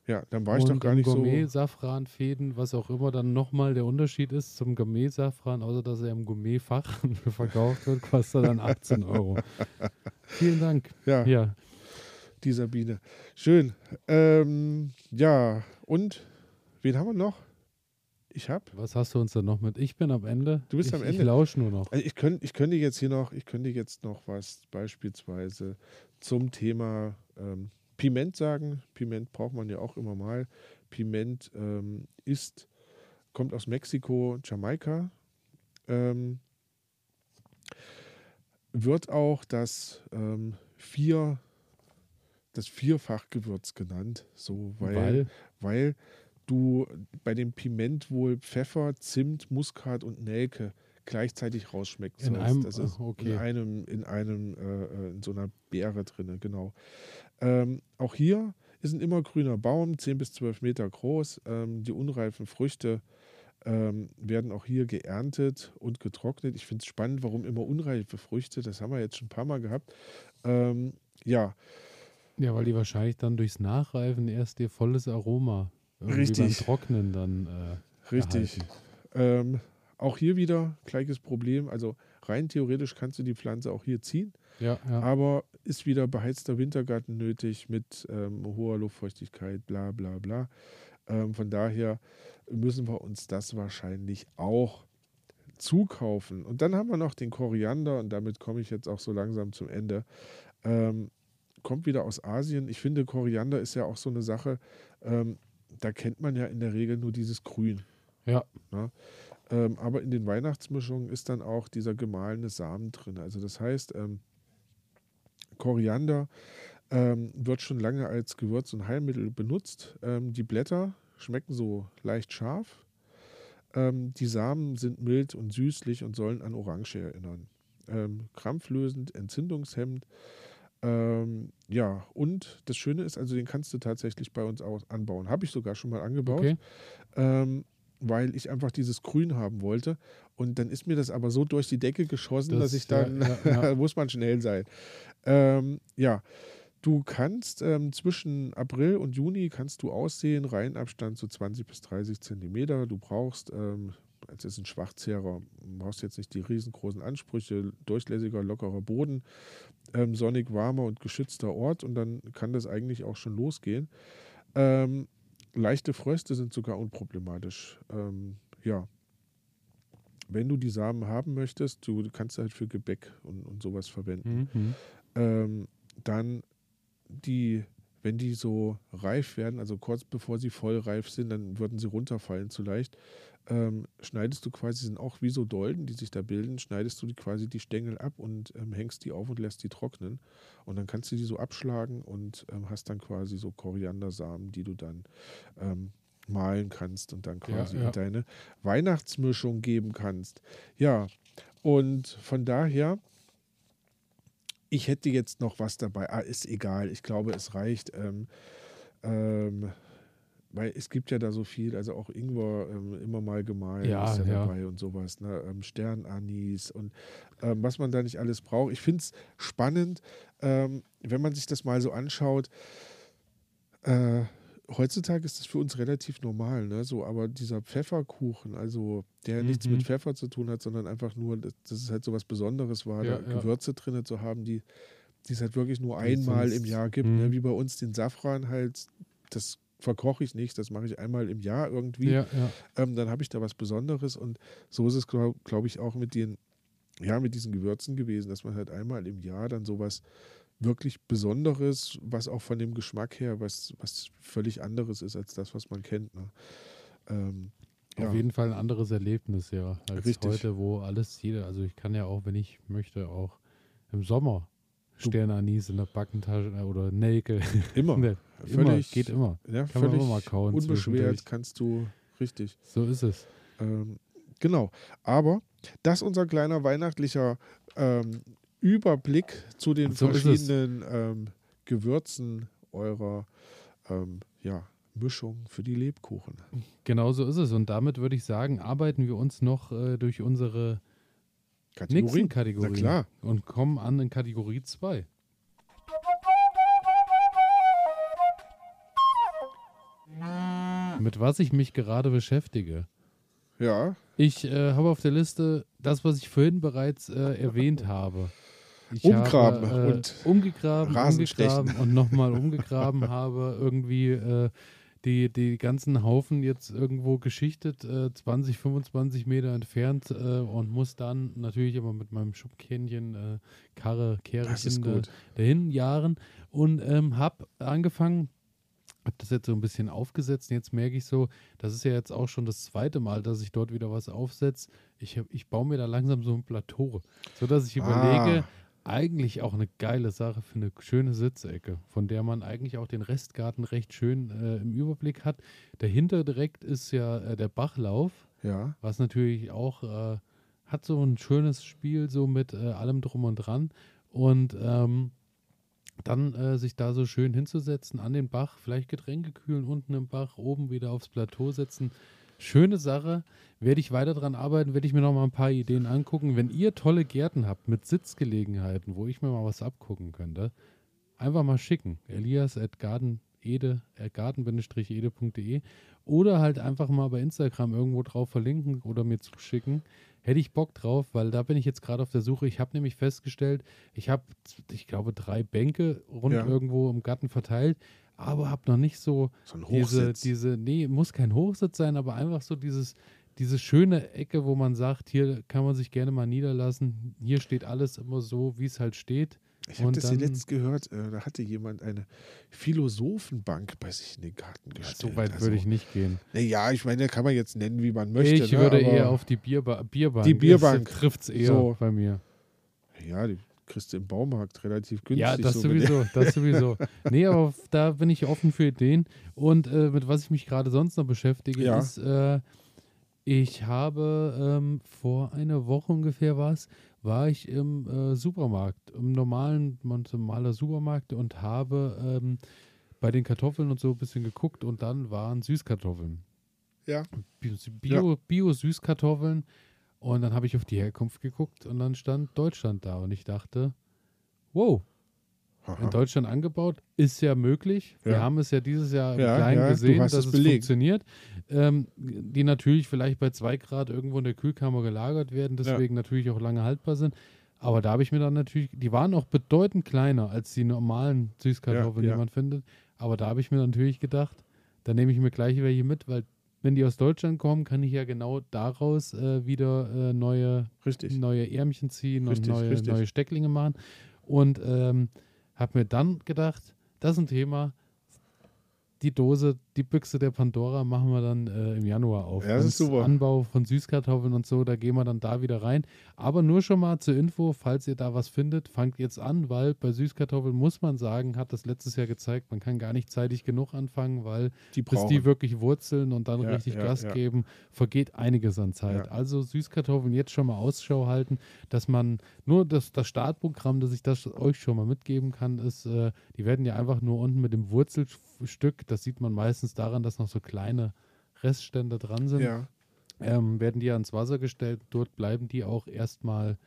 Ja, dann war ich und doch gar im nicht so. Gourmet-Safran-Fäden, was auch immer dann nochmal der Unterschied ist zum Gourmet-Safran, außer dass er im Gourmet-Fachhandel *laughs* verkauft wird, kostet er dann 18 Euro. *laughs* Vielen Dank. Ja, Ja, die Sabine. Schön. Ähm, ja, und wen haben wir noch? Ich habe. was hast du uns denn noch mit? Ich bin am Ende. Du bist ich, am Ich Ende. lausche nur noch. Also ich, könnt, ich könnte jetzt hier noch, ich könnte jetzt noch was beispielsweise zum Thema ähm, Piment sagen. Piment braucht man ja auch immer mal. Piment ähm, ist, kommt aus Mexiko, Jamaika. Ähm, wird auch das ähm, vier, das Vierfachgewürz genannt, so weil, Weil, weil du bei dem Piment wohl Pfeffer, Zimt, Muskat und Nelke gleichzeitig rausschmecken In einem- das ist *laughs* okay. in einem, in einem, äh, äh, in so einer Beere drinne, genau. Ähm, auch hier ist ein immergrüner Baum, 10 bis 12 Meter groß. Ähm, die unreifen Früchte ähm, werden auch hier geerntet und getrocknet. Ich finde es spannend, warum immer unreife Früchte, das haben wir jetzt schon ein paar Mal gehabt. Ähm, ja, ja, weil die wahrscheinlich dann durchs Nachreifen erst ihr volles Aroma irgendwie Richtig. beim Trocknen dann äh, richtig. Ähm, auch hier wieder gleiches Problem. Also rein theoretisch kannst du die Pflanze auch hier ziehen, Ja, ja. aber ist wieder beheizter Wintergarten nötig mit ähm, hoher Luftfeuchtigkeit, bla bla bla. Ähm, von daher müssen wir uns das wahrscheinlich auch zukaufen. Und dann haben wir noch den Koriander und damit komme ich jetzt auch so langsam zum Ende. Ähm, kommt wieder aus Asien. Ich finde, Koriander ist ja auch so eine Sache, ähm, da kennt man ja in der Regel nur dieses Grün. Ja. Ähm, aber in den Weihnachtsmischungen ist dann auch dieser gemahlene Samen drin. Also das heißt, ähm, Koriander ähm, wird schon lange als Gewürz und Heilmittel benutzt. Ähm, die Blätter schmecken so leicht scharf. Ähm, die Samen sind mild und süßlich und sollen an Orange erinnern. Ähm, krampflösend, entzündungshemmend. Ähm, ja, und das Schöne ist, also den kannst du tatsächlich bei uns aus anbauen. Habe ich sogar schon mal angebaut Okay. ähm, weil ich einfach dieses Grün haben wollte. Und dann ist mir das aber so durch die Decke geschossen, Das- dass ich ja, dann, ja, ja. da *laughs* muss man schnell sein. Ähm, ja, du kannst ähm, zwischen April und Juni kannst du aussehen, Reihenabstand so 20 bis 30 Zentimeter. Du brauchst, ähm, es ist ein Schwachzehrer, du brauchst jetzt nicht die riesengroßen Ansprüche, durchlässiger, lockerer Boden, ähm, sonnig, warmer und geschützter Ort und dann kann das eigentlich auch schon losgehen. Ähm, leichte Fröste sind sogar unproblematisch. Ähm, ja. Wenn du die Samen haben möchtest, du kannst halt für Gebäck und, und sowas verwenden. Mhm. Ähm, dann die wenn die so reif werden, also kurz bevor sie voll reif sind, dann würden sie runterfallen zu leicht. Ähm, schneidest du quasi, sind auch wie so Dolden, die sich da bilden, schneidest du die quasi die Stängel ab und ähm, hängst die auf und lässt die trocknen. Und dann kannst du die so abschlagen und ähm, hast dann quasi so Koriandersamen, die du dann ähm, malen kannst und dann quasi Ja, ja. in deine Weihnachtsmischung geben kannst. Ja, und von daher, ich hätte jetzt noch was dabei. Ah, ist egal. Ich glaube, es reicht. Ähm, ähm, weil es gibt ja da so viel, also auch Ingwer ähm, immer mal gemahlen Ja, ist ja, ja. dabei und sowas, ne? ähm, Sternanis und ähm, was man da nicht alles braucht. Ich finde es spannend, ähm, wenn man sich das mal so anschaut. Äh, heutzutage ist das für uns relativ normal, ne? So, aber dieser Pfefferkuchen, also der nichts Mhm. mit Pfeffer zu tun hat, sondern einfach nur, dass es halt so was Besonderes war, Ja, da. Gewürze drin zu haben, die, die es halt wirklich nur einmal im Jahr gibt. Mhm. Ne? Wie bei uns den Safran halt, das verkoche ich nicht, das mache ich einmal im Jahr irgendwie. Ja, ja. Ähm, dann habe ich da was Besonderes und so ist es, glaube glaub ich, auch mit den, ja, mit diesen Gewürzen gewesen, dass man halt einmal im Jahr dann sowas wirklich Besonderes, was auch von dem Geschmack her was, was völlig anderes ist als das, was man kennt. Ne? Ähm, Auf ja. jeden Fall ein anderes Erlebnis, ja, als Richtig. heute, wo alles jeder, also ich kann ja auch, wenn ich möchte, auch im Sommer Sternanis in der Backentasche äh, oder Nelke. *laughs* Immer. *laughs* Ne, immer, Völlig- geht immer. Ja, Kann man völlig immer mal kauen unbeschwert kannst du, richtig. So ist es. Ähm, genau. Aber das ist unser kleiner weihnachtlicher ähm, Überblick zu den So verschiedenen ähm, Gewürzen eurer ähm, ja, Mischung für die Lebkuchen. Genau so ist es. Und damit würde ich sagen, arbeiten wir uns noch äh, durch unsere nächsten Kategorien. Kategorien Na klar. und kommen an in Kategorie 2. Mit was ich mich gerade beschäftige. Ja, Ich äh, habe auf der Liste das, was ich vorhin bereits äh, erwähnt habe. Ich Umgraben habe, äh, und umgegraben, umgegraben und nochmal umgegraben *laughs* habe irgendwie äh, die, die ganzen Haufen jetzt irgendwo geschichtet, äh, 20, 25 Meter entfernt äh, und muss dann natürlich immer mit meinem Schubkähnchen äh, Karre, Kehrchen gut. dahin jahren und ähm, habe angefangen, habe das jetzt so ein bisschen aufgesetzt und jetzt merke ich so, das ist ja jetzt auch schon das zweite Mal, dass ich dort wieder was aufsetze. Ich, hab- ich baue mir da langsam so ein Plateau, sodass ich überlege, Ah. Eigentlich auch eine geile Sache für eine schöne Sitzecke, von der man eigentlich auch den Restgarten recht schön äh, im Überblick hat. Dahinter direkt ist ja äh, der Bachlauf, Ja, was natürlich auch äh, hat so ein schönes Spiel so mit äh, allem drum und dran und ähm, dann äh, sich da so schön hinzusetzen an den Bach, vielleicht Getränke kühlen unten im Bach, oben wieder aufs Plateau setzen. Schöne Sache. Werde ich weiter dran arbeiten, werde ich mir noch mal ein paar Ideen angucken. Wenn ihr tolle Gärten habt mit Sitzgelegenheiten, wo ich mir mal was abgucken könnte, einfach mal schicken. Elias at garden-ede, äh, garden-ede.de oder halt einfach mal bei Instagram irgendwo drauf verlinken oder mir zuschicken. Hätte ich Bock drauf, weil da bin ich jetzt gerade auf der Suche. Ich habe nämlich festgestellt, ich habe, ich glaube, drei Bänke rund Ja. irgendwo im Garten verteilt, aber habe noch nicht so so ein diese, diese, nee, muss kein Hochsitz sein, aber einfach so dieses, diese schöne Ecke, wo man sagt, hier kann man sich gerne mal niederlassen. Hier steht alles immer so, wie es halt steht. ich habe das zuletzt gehört, äh, da hatte jemand eine Philosophenbank bei sich in den Garten gestellt. so weit Also, würde ich nicht gehen. Naja, ich meine, kann man jetzt nennen, wie man möchte. ich ne? würde eher auf die Bierba Bierbank. Die Bierbank. Trifft es eher So. bei mir. Ja, die kriegst du im Baumarkt relativ günstig. Ja, das so sowieso, *laughs* das sowieso. Nee, aber da bin ich offen für Ideen. Und äh, mit was ich mich gerade sonst noch beschäftige, Ja. ist, äh, ich habe ähm, vor einer Woche ungefähr was, war ich im äh, Supermarkt, im normalen, normaler Supermarkt und habe ähm, bei den Kartoffeln und so ein bisschen geguckt und dann waren Süßkartoffeln. Ja. Bio- Bio- Bio-Süßkartoffeln. Und dann habe ich auf die Herkunft geguckt und dann stand Deutschland da und ich dachte, wow, Aha. in Deutschland angebaut, ist ja möglich. Wir Ja. haben es ja dieses Jahr im Ja, Kleinen ja, gesehen, dass es belegt. funktioniert. Ähm, die natürlich vielleicht bei zwei Grad irgendwo in der Kühlkammer gelagert werden, deswegen natürlich auch lange haltbar sind. Aber da habe ich mir dann natürlich, die waren auch bedeutend kleiner als die normalen Süßkartoffeln, die man findet. Aber da habe ich mir natürlich gedacht, da nehme ich mir gleich welche mit, weil wenn die aus Deutschland kommen, kann ich ja genau daraus äh, wieder äh, neue Richtig. neue Ärmchen ziehen Richtig, und neue, richtig. neue Stecklinge machen. Und ähm, habe mir dann gedacht, das ist ein Thema, die Dose, die Büchse der Pandora machen wir dann äh, im Januar auf. Ja, das ist super. Anbau von Süßkartoffeln und so, da gehen wir dann da wieder rein. Aber nur schon mal zur Info, falls ihr da was findet, fangt jetzt an, weil bei Süßkartoffeln muss man sagen, hat das letztes Jahr gezeigt, man kann gar nicht zeitig genug anfangen, weil Die bis brauchen. die wirklich wurzeln und dann Ja, richtig ja, Gas geben, vergeht einiges an Zeit. Also Süßkartoffeln jetzt schon mal Ausschau halten, dass man nur das, das Startprogramm, das ich das euch schon mal mitgeben kann, ist, äh, die werden ja einfach nur unten mit dem Wurzelstück, das sieht man meistens daran, dass noch so kleine Reststände dran sind, ja. ähm, werden die ja ins Wasser gestellt. Dort bleiben die auch erstmal,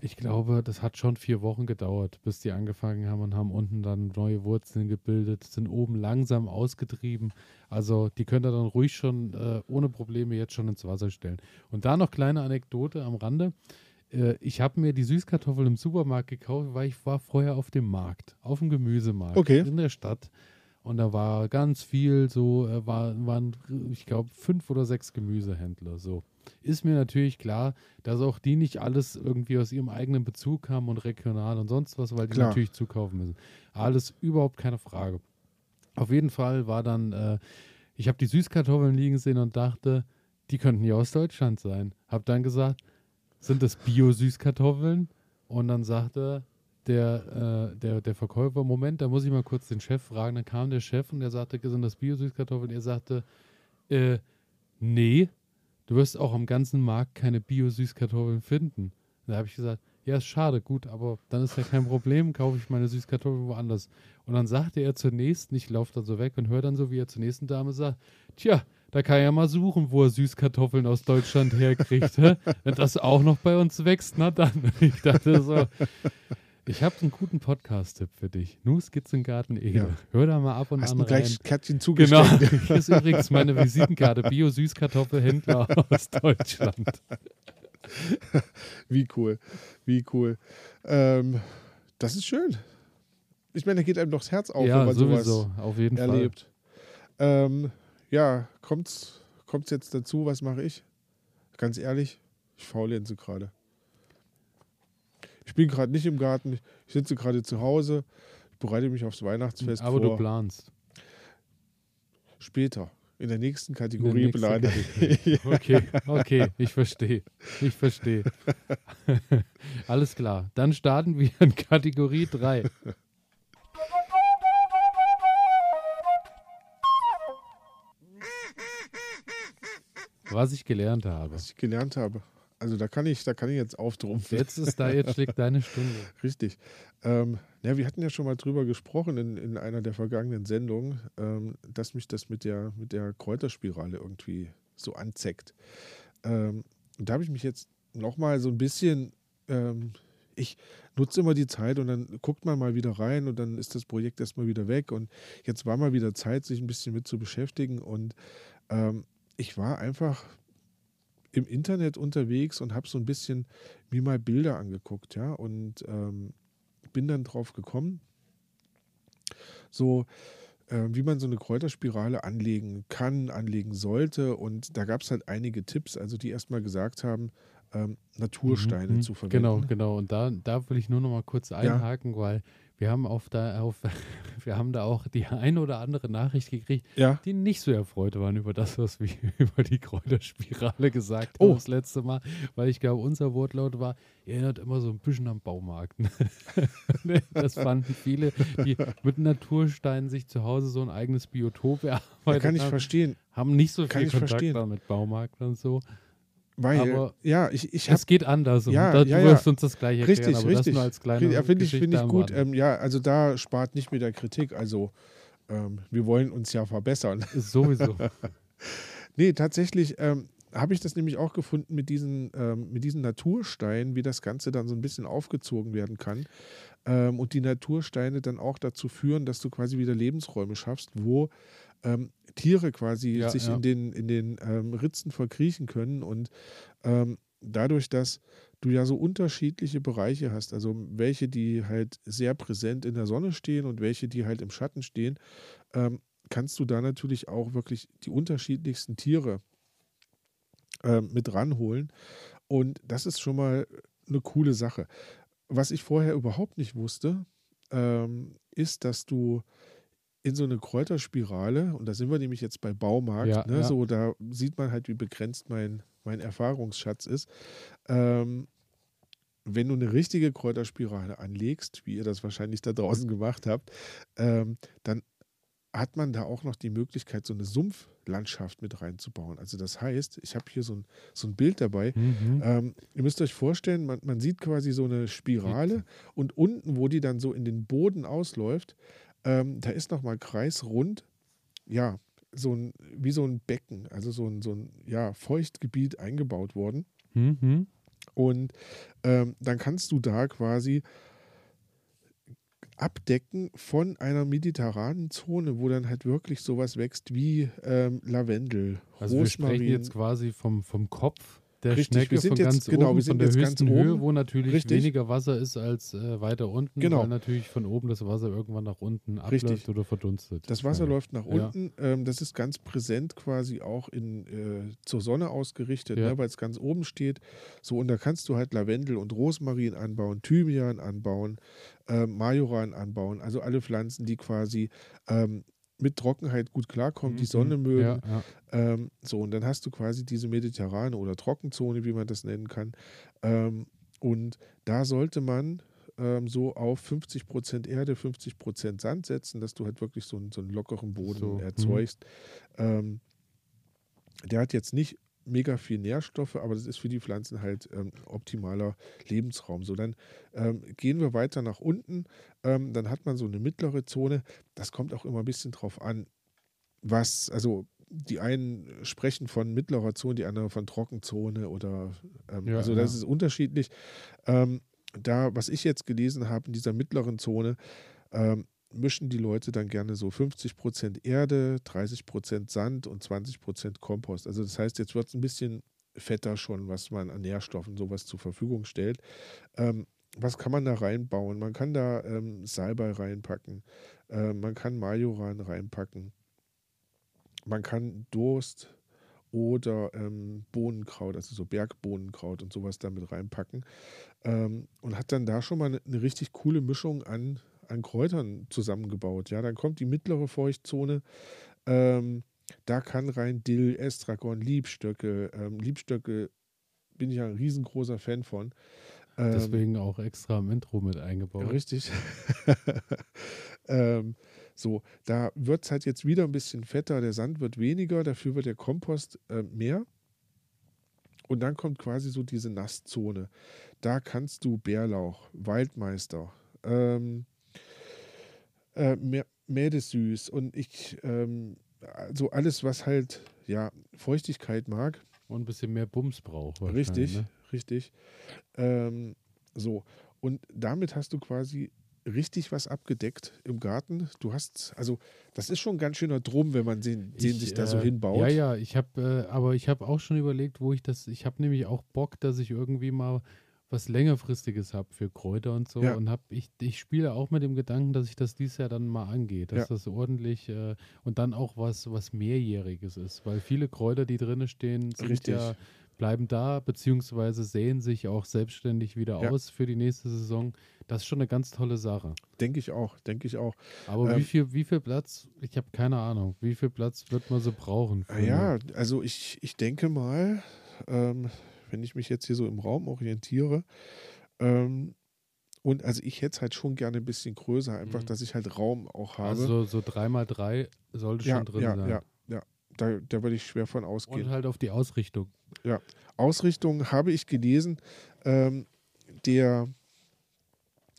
ich glaube, das hat schon vier Wochen gedauert, bis die angefangen haben und haben unten dann neue Wurzeln gebildet, sind oben langsam ausgetrieben. Also die könnt ihr dann ruhig schon äh, ohne Probleme jetzt schon ins Wasser stellen. Und da noch kleine Anekdote am Rande. Äh, ich habe mir die Süßkartoffeln im Supermarkt gekauft, weil ich war vorher auf dem Markt, auf dem Gemüsemarkt Okay. in der Stadt. Und da war ganz viel so, äh, war, waren, ich glaube, fünf oder sechs Gemüsehändler. So. Ist mir natürlich klar, dass auch die nicht alles irgendwie aus ihrem eigenen Bezug haben und regional und sonst was, weil die Klar. natürlich zukaufen müssen. Alles überhaupt keine Frage. Auf jeden Fall war dann, äh, ich habe die Süßkartoffeln liegen sehen und dachte, die könnten ja aus Deutschland sein. Hab dann gesagt, sind das Bio-Süßkartoffeln? Und dann sagte der, äh, der, der Verkäufer, Moment, da muss ich mal kurz den Chef fragen. Dann kam der Chef und der sagte, sind das Bio-Süßkartoffeln? Er sagte, äh, nee, du wirst auch am ganzen Markt keine Bio-Süßkartoffeln finden. Da habe ich gesagt, ja, ist schade, gut, aber dann ist ja kein Problem, kaufe ich meine Süßkartoffeln woanders. Und dann sagte er zur nächsten, ich laufe dann so weg und höre dann so, wie er zur nächsten Dame sagt, tja, da kann er ja mal suchen, wo er Süßkartoffeln aus Deutschland herkriegt. Wenn das auch noch bei uns wächst, na dann. *laughs* Ich dachte so, ich habe einen guten Podcast-Tipp für dich. Nu Skizzengarten Ede. Ja. Hör da mal ab und Hast an du rein. gleich Kärtchen Genau, zugestellt? hier ist übrigens meine Visitenkarte. Bio-Süßkartoffelhändler *laughs* aus Deutschland. Wie cool. Wie cool. Ähm, das ist schön. Ich meine, da geht einem doch das Herz auf, wenn ja, man sowieso, sowas auf jeden Fall. erlebt. Ähm, ja, kommt's, kommt's jetzt dazu? Was mache ich? Ganz ehrlich, ich faulenze gerade. Ich bin gerade nicht im Garten, ich sitze gerade zu Hause, ich bereite mich aufs Weihnachtsfest Aber du vor. planst. Später, in der nächsten Kategorie plane Kategorie. *laughs* Okay, okay, ich verstehe. Ich verstehe. *laughs* Alles klar. Dann starten wir in Kategorie 3. *laughs* Was ich gelernt habe. was ich gelernt habe. Also da kann ich, da kann ich jetzt auftrumpfen. Jetzt ist da, jetzt *laughs* schlägt deine Stunde. Richtig. Ähm, ja, wir hatten ja schon mal drüber gesprochen in, in einer der vergangenen Sendungen, ähm, dass mich das mit der, mit der Kräuterspirale irgendwie so anzeckt. Ähm, und da habe ich mich jetzt nochmal so ein bisschen, ähm, ich nutze immer die Zeit und dann guckt man mal wieder rein und dann ist das Projekt erstmal wieder weg. Und jetzt war mal wieder Zeit, sich ein bisschen mit zu beschäftigen. Und ähm, ich war einfach im Internet unterwegs und habe so ein bisschen mir mal Bilder angeguckt, ja, und ähm, bin dann drauf gekommen, so äh, wie man so eine Kräuterspirale anlegen kann, anlegen sollte. Und da gab es halt einige Tipps, also die erstmal gesagt haben, ähm, Natursteine Mhm, zu verwenden. Genau, genau. Und da, da will ich nur noch mal kurz einhaken, weil wir haben auf da, auf, *laughs* wir haben da auch die ein oder andere Nachricht gekriegt, Ja, die nicht so erfreut waren über das, was wir *laughs* über die Kräuterspirale gesagt Oh. haben das letzte Mal, weil ich glaube, unser Wortlaut war, erinnert immer so ein bisschen am Baumarkt. *laughs* Ne, das fanden viele, die mit Natursteinen sich zu Hause so ein eigenes Biotop ja erarbeitet kann ich haben, verstehen, haben nicht so viel Kontakt verstehen. mit Baumarkt und so. Weil, Aber ja, ich, ich habe Es geht anders. Ja, da, ja, du ja. wirst uns das gleich erklären, Richtig, aber richtig. das nur als kleine Ja, finde ich, finde ich gut. Ähm, ja, also da spart nicht mit der Kritik. Also ähm, wir wollen uns ja verbessern. *laughs* Sowieso. *laughs* Nee, tatsächlich ähm, habe ich das nämlich auch gefunden mit diesen, ähm, mit diesen Natursteinen, wie das Ganze dann so ein bisschen aufgezogen werden kann. Ähm, und die Natursteine dann auch dazu führen, dass du quasi wieder Lebensräume schaffst, wo ähm, Tiere quasi Ja, sich ja. in den, in den ähm, Ritzen verkriechen können. Und ähm, dadurch, dass du ja so unterschiedliche Bereiche hast, also welche, die halt sehr präsent in der Sonne stehen und welche, die halt im Schatten stehen, ähm, kannst du da natürlich auch wirklich die unterschiedlichsten Tiere ähm, mit ranholen. Und das ist schon mal eine coole Sache. Was ich vorher überhaupt nicht wusste, ähm, ist, dass du in so eine Kräuterspirale, und da sind wir nämlich jetzt bei Baumarkt, Ja, ne, ja. so da sieht man halt, wie begrenzt mein, mein Erfahrungsschatz ist. Ähm, wenn du eine richtige Kräuterspirale anlegst, wie ihr das wahrscheinlich da draußen gemacht habt, ähm, dann hat man da auch noch die Möglichkeit, so eine Sumpflandschaft mit reinzubauen. Also das heißt, ich habe hier so ein, so ein Bild dabei. Mhm. Ähm, ihr müsst euch vorstellen, man, man sieht quasi so eine Spirale und unten, wo die dann so in den Boden ausläuft, ähm, da ist nochmal kreisrund, ja, so ein, wie so ein Becken, also so ein, so ein ja, Feuchtgebiet eingebaut worden. Mhm. Und ähm, dann kannst du da quasi abdecken von einer mediterranen Zone, wo dann halt wirklich sowas wächst wie ähm, Lavendel, Also wir sprechen Rosmarin. jetzt quasi vom, vom Kopf der Richtig, Schnecke wir sind von jetzt- ganz genau, oben, wir sind von der jetzt ganz Höhe, oben. wo natürlich Richtig. weniger Wasser ist als äh, weiter unten, Genau. weil natürlich von oben das Wasser irgendwann nach unten Richtig. abläuft oder verdunstet. Das Wasser Ja. läuft nach Ja. unten. Ähm, das ist ganz präsent quasi auch in, äh, zur Sonne ausgerichtet, Ja. ne, weil es ganz oben steht. So, und da kannst du halt Lavendel und Rosmarin anbauen, Thymian anbauen, ähm, Majoran anbauen. Also alle Pflanzen, die quasi ähm, mit Trockenheit gut klarkommen, die Mhm. Sonne mögen. Ja, ja. Ähm, so, und dann hast du quasi diese mediterrane oder Trockenzone, wie man das nennen kann. Ähm, und da sollte man ähm, so auf 50% Erde, 50% Sand setzen, dass du halt wirklich so, einen- so einen lockeren Boden So, mhm. erzeugst. Ähm, der hat jetzt nicht mega viel Nährstoffe, aber das ist für die Pflanzen halt ähm, optimaler Lebensraum. So, dann ähm, gehen wir weiter nach unten. Ähm, dann hat man so eine mittlere Zone. Das kommt auch immer ein bisschen drauf an, was, also die einen sprechen von mittlerer Zone, die anderen von Trockenzone oder ähm, Ja, also das ja. ist unterschiedlich. Ähm, da, was ich jetzt gelesen habe, in dieser mittleren Zone, ähm, mischen die Leute dann gerne so 50% Erde, 30% Sand und 20% Kompost. Also das heißt, jetzt wird es ein bisschen fetter schon, was man an Nährstoffen sowas zur Verfügung stellt. Ähm, was kann man da reinbauen? Man kann da ähm, Salbei reinpacken, äh, man kann Majoran reinpacken, man kann Durst oder ähm, Bohnenkraut, also so Bergbohnenkraut und sowas damit reinpacken ähm, und hat dann da schon mal eine, eine richtig coole Mischung an, an Kräutern zusammengebaut. Ja, dann kommt die mittlere Feuchtzone. Ähm, da kann rein Dill, Estragon, Liebstöcke. Ähm, Liebstöcke bin ich ja ein riesengroßer Fan von. Ähm, Deswegen auch extra im Intro mit eingebaut. Richtig. *laughs* ähm, so, da wird es halt jetzt wieder ein bisschen fetter, der Sand wird weniger, dafür wird der Kompost äh, mehr. Und dann kommt quasi so diese Nasszone. Da kannst du Bärlauch, Waldmeister, ähm, äh, Mä- Mädesüß und ich, ähm, also alles, was halt, ja, Feuchtigkeit mag, Und ein bisschen mehr Bums braucht. Richtig, Ne? richtig. Ähm, so, und damit hast du quasi richtig was abgedeckt im Garten. Du hast, also das ist schon ein ganz schöner Drum, wenn man den, den Ich, sich da so äh, hinbaut. Ja, ja, ich habe, äh, aber ich habe auch schon überlegt, wo ich das, ich habe nämlich auch Bock, dass ich irgendwie mal was längerfristiges habe für Kräuter und so Ja. und habe ich ich spiele auch mit dem Gedanken, dass ich das dieses Jahr dann mal angehe, dass Ja. das ordentlich äh, und dann auch was was mehrjähriges ist, weil viele Kräuter, die drinne stehen, sind Richtig. ja bleiben da beziehungsweise säen sich auch selbstständig wieder Ja. aus für die nächste Saison. Das ist schon eine ganz tolle Sache. Denke ich auch, denke ich auch. Aber Ähm, wie viel wie viel Platz? Ich habe keine Ahnung. Wie viel Platz wird man so brauchen? für eine- Ja, also ich, ich denke mal, ähm, wenn ich mich jetzt hier so im Raum orientiere, ähm, und also ich hätte es halt schon gerne ein bisschen größer, einfach, Mhm. dass ich halt Raum auch habe. Also so 3x3 sollte ja, schon drin ja, sein. ja, ja. Da, da würde ich schwer von ausgehen. Und halt auf die Ausrichtung. Ausrichtung habe ich gelesen, ähm, der,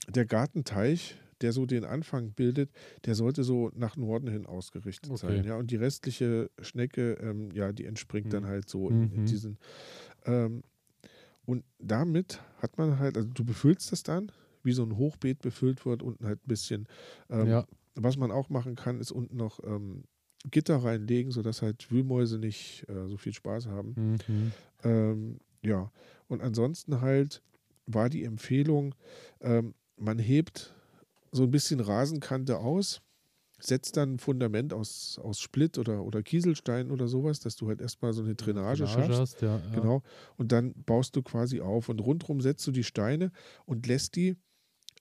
der Gartenteich, der so den Anfang bildet, der sollte so nach Norden hin ausgerichtet Okay. sein. Ja? Und die restliche Schnecke, ähm, ja, die entspringt dann Mhm. halt so in, in Mhm. diesen. Ähm, und damit hat man halt, also du befüllst das dann, wie so ein Hochbeet befüllt wird, unten halt ein bisschen. Ähm, ja, Was man auch machen kann, ist unten noch ähm, Gitter reinlegen, sodass halt Wühlmäuse nicht äh, so viel Spaß haben. mhm. Ähm, ja, und ansonsten halt war die Empfehlung, ähm, man hebt so ein bisschen Rasenkante aus, setzt dann ein Fundament aus, aus Splitt oder, oder Kieselstein oder sowas, dass du halt erstmal so eine Drainage, schaffst. hast, ja, ja. Genau. Und dann baust du quasi auf und rundherum setzt du die Steine und lässt die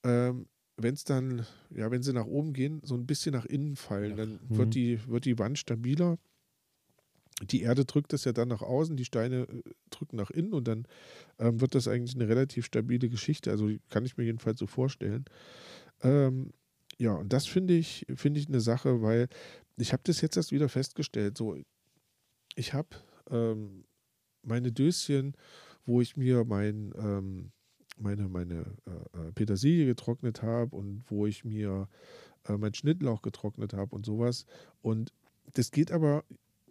ähm, wenn es dann, ja, wenn sie nach oben gehen, so ein bisschen nach innen fallen, dann Mhm. wird, die, wird die Wand stabiler. Die Erde drückt das ja dann nach außen, die Steine äh, drücken nach innen und dann ähm, wird das eigentlich eine relativ stabile Geschichte. Also kann ich mir jedenfalls so vorstellen. Ähm, ja, und das finde ich, finde ich eine Sache, weil ich habe das jetzt erst wieder festgestellt. So, ich habe ähm, meine Döschen, wo ich mir mein, ähm, meine, meine äh, äh, Petersilie getrocknet habe und wo ich mir äh, mein Schnittlauch getrocknet habe und sowas. Und das geht aber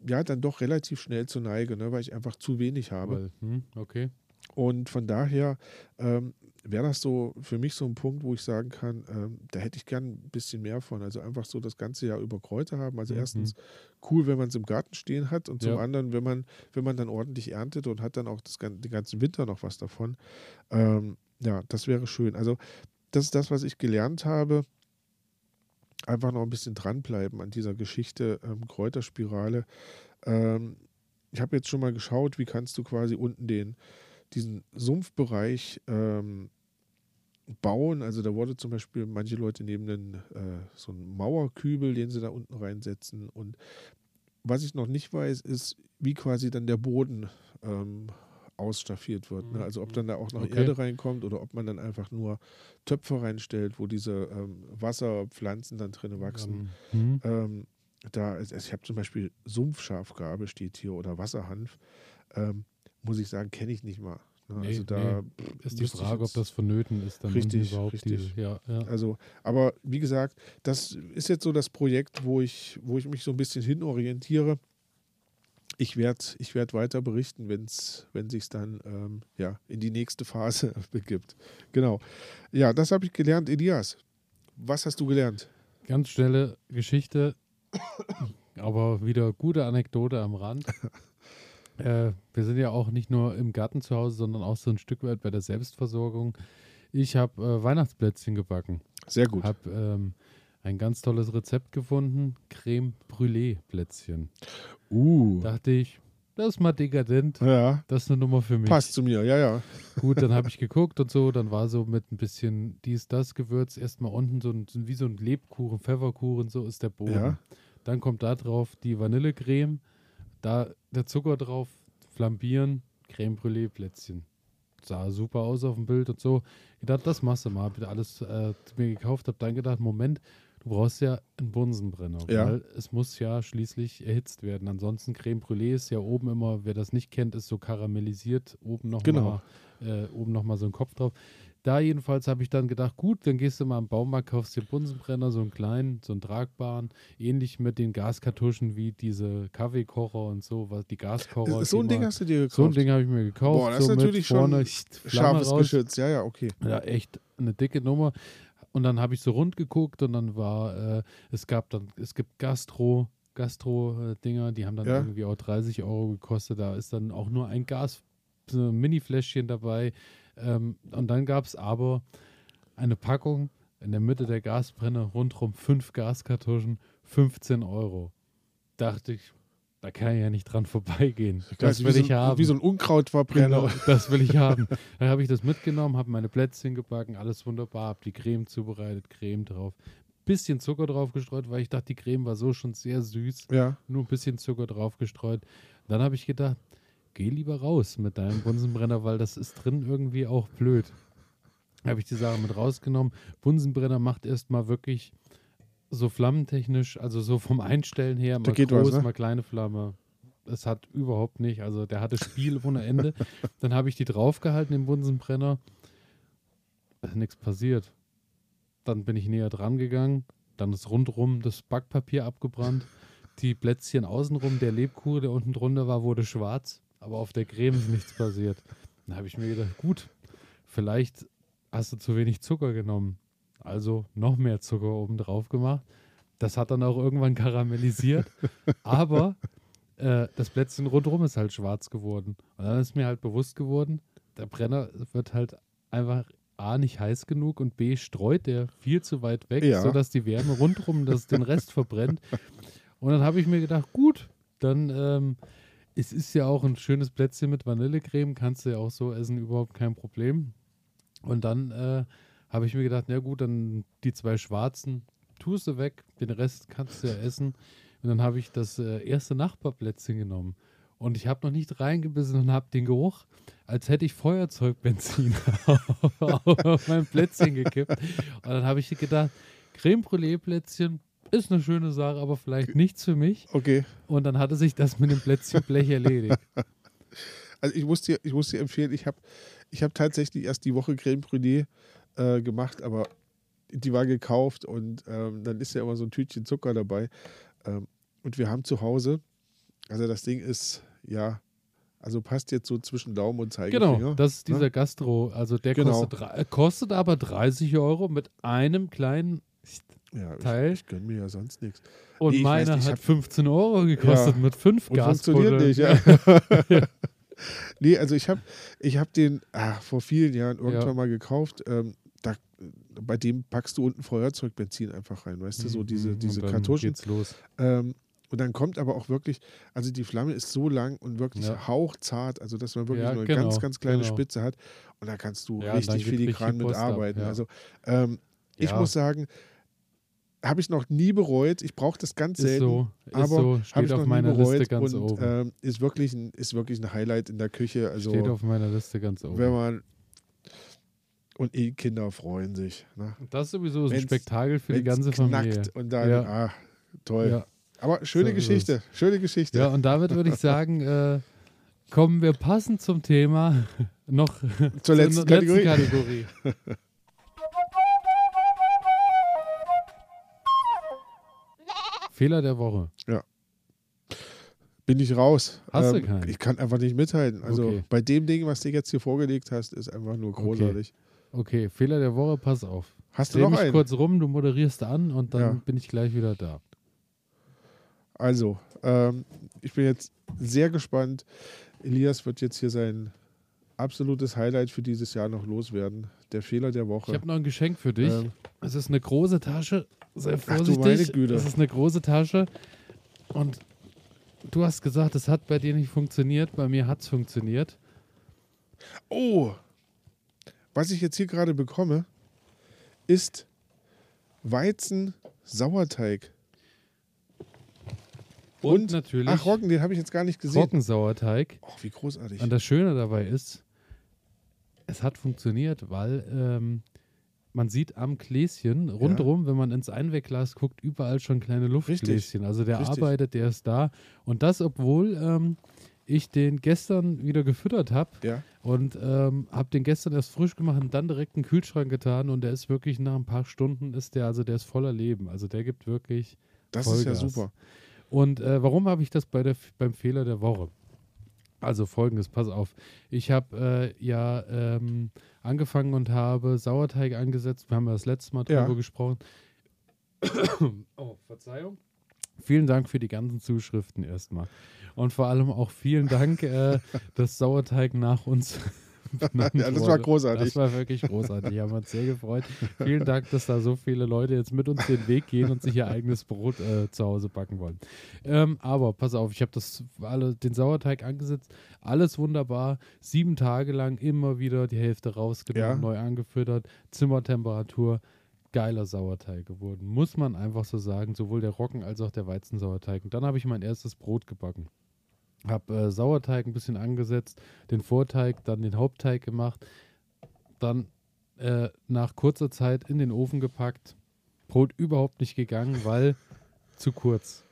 ja dann doch relativ schnell zur Neige, ne, weil ich einfach zu wenig habe. Weil, hm, okay. Und von daher ähm, wäre das so für mich so ein Punkt, wo ich sagen kann, ähm, da hätte ich gern ein bisschen mehr von. Also einfach so das ganze Jahr über Kräuter haben. Also Mhm. erstens cool, wenn man es im Garten stehen hat und zum Ja. anderen, wenn man, wenn man dann ordentlich erntet und hat dann auch das, den ganzen Winter noch was davon. Ähm, ja, das wäre schön. Also das ist das, was ich gelernt habe. Einfach noch ein bisschen dranbleiben an dieser Geschichte ähm, Kräuterspirale. Ähm, ich habe jetzt schon mal geschaut, wie kannst du quasi unten den, diesen Sumpfbereich ähm, bauen. Also da wurde zum Beispiel, manche Leute nehmen einen, äh, so einen Mauerkübel, den sie da unten reinsetzen. Und was ich noch nicht weiß, ist, wie quasi dann der Boden ähm, ausstaffiert wird. Ne? Also ob dann da auch noch Okay. Erde reinkommt oder ob man dann einfach nur Töpfe reinstellt, wo diese ähm, Wasserpflanzen dann drin wachsen. Hm, Ähm, da, also ich habe zum Beispiel Sumpfschafgarbe steht hier oder Wasserhanf. Ähm, muss ich sagen, kenne ich nicht mal. Ne? Nee, also da ist die Frage, ob das vonnöten ist, dann Richtig, überhaupt richtig. Die, ja, ja. Also, aber wie gesagt, das ist jetzt so das Projekt, wo ich, wo ich mich so ein bisschen hinorientiere. Ich werde ich werd weiter berichten, wenn's, wenn sich dann ähm, ja, in die nächste Phase *laughs* begibt. Genau. Ja, das habe ich gelernt. Elias, was hast du gelernt? Ganz schnelle Geschichte, aber wieder gute Anekdote am Rand. *laughs* äh, wir sind ja auch nicht nur im Garten zu Hause, sondern auch so ein Stück weit bei der Selbstversorgung. Ich habe äh, Weihnachtsplätzchen gebacken. Sehr gut. Habe ähm, ein ganz tolles Rezept gefunden: Creme Brûlée Plätzchen. Uh. Dachte ich, das ist mal dekadent. Ja, Das ist eine Nummer für mich. passt zu mir. Ja, ja. Gut, dann habe *laughs* ich geguckt und so, dann war so mit ein bisschen dies, das Gewürz erstmal unten so ein, wie so ein Lebkuchen, Pfefferkuchen, so ist der Boden. Ja. Dann kommt da drauf die Vanillecreme, da der Zucker drauf, flambieren, Creme Brûlée Plätzchen. Sah super aus auf dem Bild und so. Ich dachte, das machst du mal. Hab alles äh, mir gekauft, hab dann gedacht, Moment, du brauchst ja einen Bunsenbrenner, Ja. weil es muss ja schließlich erhitzt werden. Ansonsten Creme Brûlée ist ja oben immer, wer das nicht kennt, ist so karamellisiert, oben noch Genau. mal, äh, oben noch mal so ein Kopf drauf. Da jedenfalls habe ich dann gedacht, gut, dann gehst du mal im Baumarkt, kaufst dir Bunsenbrenner, so einen kleinen, so einen tragbaren, ähnlich mit den Gaskartuschen wie diese Kaffeekocher und so, was die Gaskocher. So ein Ding man- hast du dir gekauft. so ein Ding habe ich mir gekauft. Boah, das ist so natürlich schon vorne Flamme Scharfes raus. Geschütz. Ja, ja, okay. Ja, echt eine dicke Nummer. Und dann habe ich so rund geguckt und dann war, äh, es gab dann, es gibt Gastro, Gastro-Dinger, die haben dann Ja. irgendwie auch 30 Euro gekostet. Da ist dann auch nur ein Gas, so ein Mini-Fläschchen dabei. Ähm, und dann gab es aber eine Packung in der Mitte der Gasbrenner, rundrum fünf Gaskartuschen, 15 Euro. Dachte ich, da kann ich ja nicht dran vorbeigehen. Das wie will so, ich ein- haben. Wie so ein Unkrautverbrenner. Genau, das will ich haben. Dann habe ich das mitgenommen, habe meine Plätzchen gebacken, alles wunderbar, habe die Creme zubereitet, Creme drauf. Bisschen Zucker drauf gestreut, weil ich dachte, die Creme war so schon sehr süß. Ja. Nur ein bisschen Zucker drauf gestreut. Dann habe ich gedacht, geh lieber raus mit deinem Bunsenbrenner, weil das ist drin irgendwie auch blöd. Habe ich die Sache mit rausgenommen. Bunsenbrenner macht erstmal wirklich so flammentechnisch, also so vom Einstellen her, mal geht groß, was, ne? mal kleine Flamme. Das hat überhaupt nicht, also der hatte Spiel ohne Ende. *laughs* Dann habe ich die draufgehalten im Bunsenbrenner. Ist nichts passiert. Dann bin ich näher dran gegangen. Dann ist rundrum das Backpapier abgebrannt. Die Plätzchen außenrum, der Lebkuchen, der unten drunter war, wurde schwarz. Aber auf der Creme ist nichts passiert. Dann habe ich mir gedacht, gut, vielleicht hast du zu wenig Zucker genommen. Also noch mehr Zucker oben drauf gemacht. Das hat dann auch irgendwann karamellisiert. Aber äh, das Plätzchen rundherum ist halt schwarz geworden. Und dann ist mir halt bewusst geworden, der Brenner wird halt einfach A nicht heiß genug und B streut der viel zu weit weg, Ja. sodass die Wärme rundherum das den Rest verbrennt. Und dann habe ich mir gedacht, gut, dann ähm, es ist ja auch ein schönes Plätzchen mit Vanillecreme, kannst du ja auch so essen, überhaupt kein Problem. Und dann äh, habe ich mir gedacht, na gut, dann die zwei schwarzen tust du weg, den Rest kannst du ja essen. Und dann habe ich das äh, erste Nachbarplätzchen genommen. Und ich habe noch nicht reingebissen und habe den Geruch, als hätte ich Feuerzeugbenzin *laughs* auf mein Plätzchen gekippt. Und dann habe ich gedacht, Creme Brûlée Plätzchen ist eine schöne Sache, aber vielleicht nichts für mich. Okay. Und dann hatte sich das mit dem Plätzchenblech erledigt. *laughs* Also ich muss dir, ich muss dir empfehlen, ich habe ich hab tatsächlich erst die Woche Creme Brûlée äh, gemacht, aber die war gekauft und ähm, dann ist ja immer so ein Tütchen Zucker dabei. Ähm, und wir haben zu Hause, also das Ding ist, ja, also passt jetzt so zwischen Daumen und Zeigefinger. Genau, das ist dieser ne? Gastro. Also der Genau. kostet, äh, kostet aber 30 Euro mit einem kleinen Ja, ich, Teil. ich gönne mir ja sonst nichts. Und Nee, ich meine nicht, ich hat hab- 15 Euro gekostet Ja, mit fünf Und funktioniert nicht, ja. *laughs* *laughs* nee, also ich habe ich hab den ah, vor vielen Jahren irgendwann Ja. mal gekauft. Ähm, da, bei dem packst du unten Feuerzeugbenzin einfach rein, weißt du, so diese, Mhm, diese und dann Kartuschen. geht's los. Ähm, und dann kommt aber auch wirklich, also die Flamme ist so lang und wirklich Ja. hauchzart, also dass man wirklich Ja, nur eine genau, ganz, ganz kleine genau. Spitze hat. Und da kannst du Ja, richtig filigran mitarbeiten. ja. Also ähm, ich muss sagen, habe ich noch nie bereut. Ich brauche das ganz Ist selten. so, ist aber so, steht auf meiner Liste ganz und oben. ähm, ist, wirklich ein, ist wirklich ein Highlight in der Küche. Also steht auf meiner Liste ganz oben. wenn man und die Kinder freuen sich. Ne? das ist sowieso ein wenn's- Spektakel für die ganze Familie. und dann, Ja. ah, toll. Ja. Aber schöne So ist Geschichte, schöne Geschichte. ja, und damit würde ich sagen, *laughs* äh, kommen wir passend zum Thema noch Zur *laughs* letzten Kategorie. Kategorie. *laughs* Fehler der Woche. Bin ich raus. Ähm, Hast du keinen? Ich kann einfach nicht mithalten. Also Okay. bei dem Ding, was du jetzt hier vorgelegt hast, ist einfach nur großartig. Okay, Fehler der Woche, pass auf. Hast du Dreh noch mich einen? kurz rum, du moderierst an und dann Ja. bin ich gleich wieder da. Also, ähm, ich bin jetzt sehr gespannt. Elias wird jetzt hier sein absolutes Highlight für dieses Jahr noch loswerden. Der Fehler der Woche. Ich habe noch ein Geschenk für dich. Ähm, Es ist eine große Tasche. Sei Ach vorsichtig. meine Güte. Es ist eine große Tasche. Und du hast gesagt, es hat bei dir nicht funktioniert. Bei mir hat es funktioniert. oh, was ich jetzt hier gerade bekomme, ist Weizen-Sauerteig. Und, Und- natürlich Ach, Roggen, den habe ich jetzt gar nicht gesehen. Roggensauerteig. Oh, wie großartig. Und das Schöne dabei ist, es hat funktioniert, weil ähm, man sieht am Gläschen rundherum, wenn man ins Einwegglas guckt, überall schon kleine Luftgläschen. Also der Richtig. arbeitet, der ist da. Und das, obwohl ähm, ich den gestern wieder gefüttert habe Ja, und ähm, habe den gestern erst frisch gemacht und dann direkt in den Kühlschrank getan und der ist wirklich nach ein paar Stunden ist der, also der ist voller Leben. Also der gibt wirklich das ist ja Vollgas. super. und äh, warum habe ich das bei der, beim Fehler der Woche? Also folgendes, pass auf. Ich habe äh, ja ähm, angefangen und habe Sauerteig angesetzt. Wir haben ja das letzte Mal Ja. drüber gesprochen. *coughs* oh, Verzeihung. Vielen Dank für die ganzen Zuschriften erstmal. Und vor allem auch vielen Dank, äh, dass Sauerteig nach uns *laughs* Ja, das war großartig. Das war wirklich großartig. Wir haben uns sehr gefreut. Vielen Dank, dass da so viele Leute jetzt mit uns den Weg gehen und sich ihr eigenes Brot äh, zu Hause backen wollen. Ähm, aber pass auf, ich habe das alle, den Sauerteig angesetzt. Alles wunderbar. Sieben Tage lang immer wieder die Hälfte rausgenommen, Ja. neu angefüttert. Zimmertemperatur. Geiler Sauerteig geworden. Muss man einfach so sagen. Sowohl der Roggen als auch der Weizensauerteig. Und dann habe ich mein erstes Brot gebacken. Habe äh, Sauerteig ein bisschen angesetzt, den Vorteig, dann den Hauptteig gemacht, dann äh, nach kurzer Zeit in den Ofen gepackt. Brot überhaupt nicht gegangen, weil *laughs* zu kurz.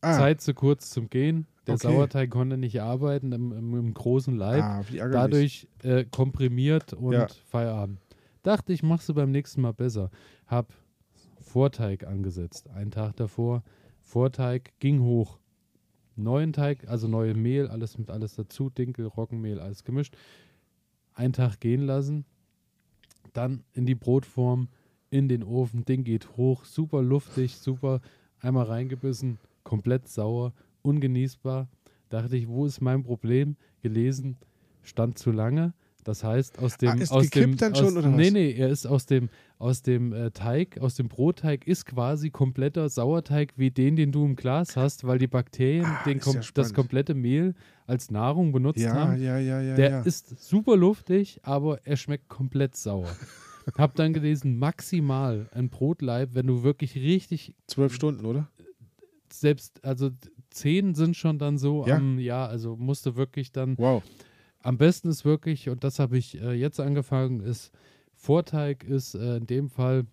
Ah, Zeit zu kurz zum Gehen. Der Okay. Sauerteig konnte nicht arbeiten im, im, im großen Leib. ah. Dadurch äh, komprimiert und Ja. Feierabend. Dachte ich, machst du beim nächsten Mal besser. Hab Vorteig angesetzt. Einen Tag davor. Vorteig ging hoch. Neuen Teig, also neue Mehl, alles mit alles dazu, Dinkel, Roggenmehl, alles gemischt. Einen Tag gehen lassen. Dann in die Brotform, in den Ofen. Ding geht hoch, super luftig, super. Einmal reingebissen, komplett sauer, ungenießbar. Dachte ich, wo ist mein Problem? Gelesen, stand zu lange. Das heißt, aus dem. Ah, ist aus dem dann aus, schon, oder Nee, was? nee, er ist aus dem, aus dem äh, Teig, aus dem Brotteig ist quasi kompletter Sauerteig wie den, den du im Glas hast, weil die Bakterien Ah, den ist ja kom das komplette Mehl als Nahrung benutzt ja, haben. ja, ja, ja, Der ja. ist super luftig, aber er schmeckt komplett sauer. Hab dann gelesen, maximal ein Brotleib, wenn du wirklich richtig Zwölf Stunden, oder? selbst, also zehn sind schon dann so Ja. am, ja, also musste wirklich dann, Wow. Am besten ist wirklich, und das habe ich äh, jetzt angefangen, ist, Vorteig ist äh, in dem Fall,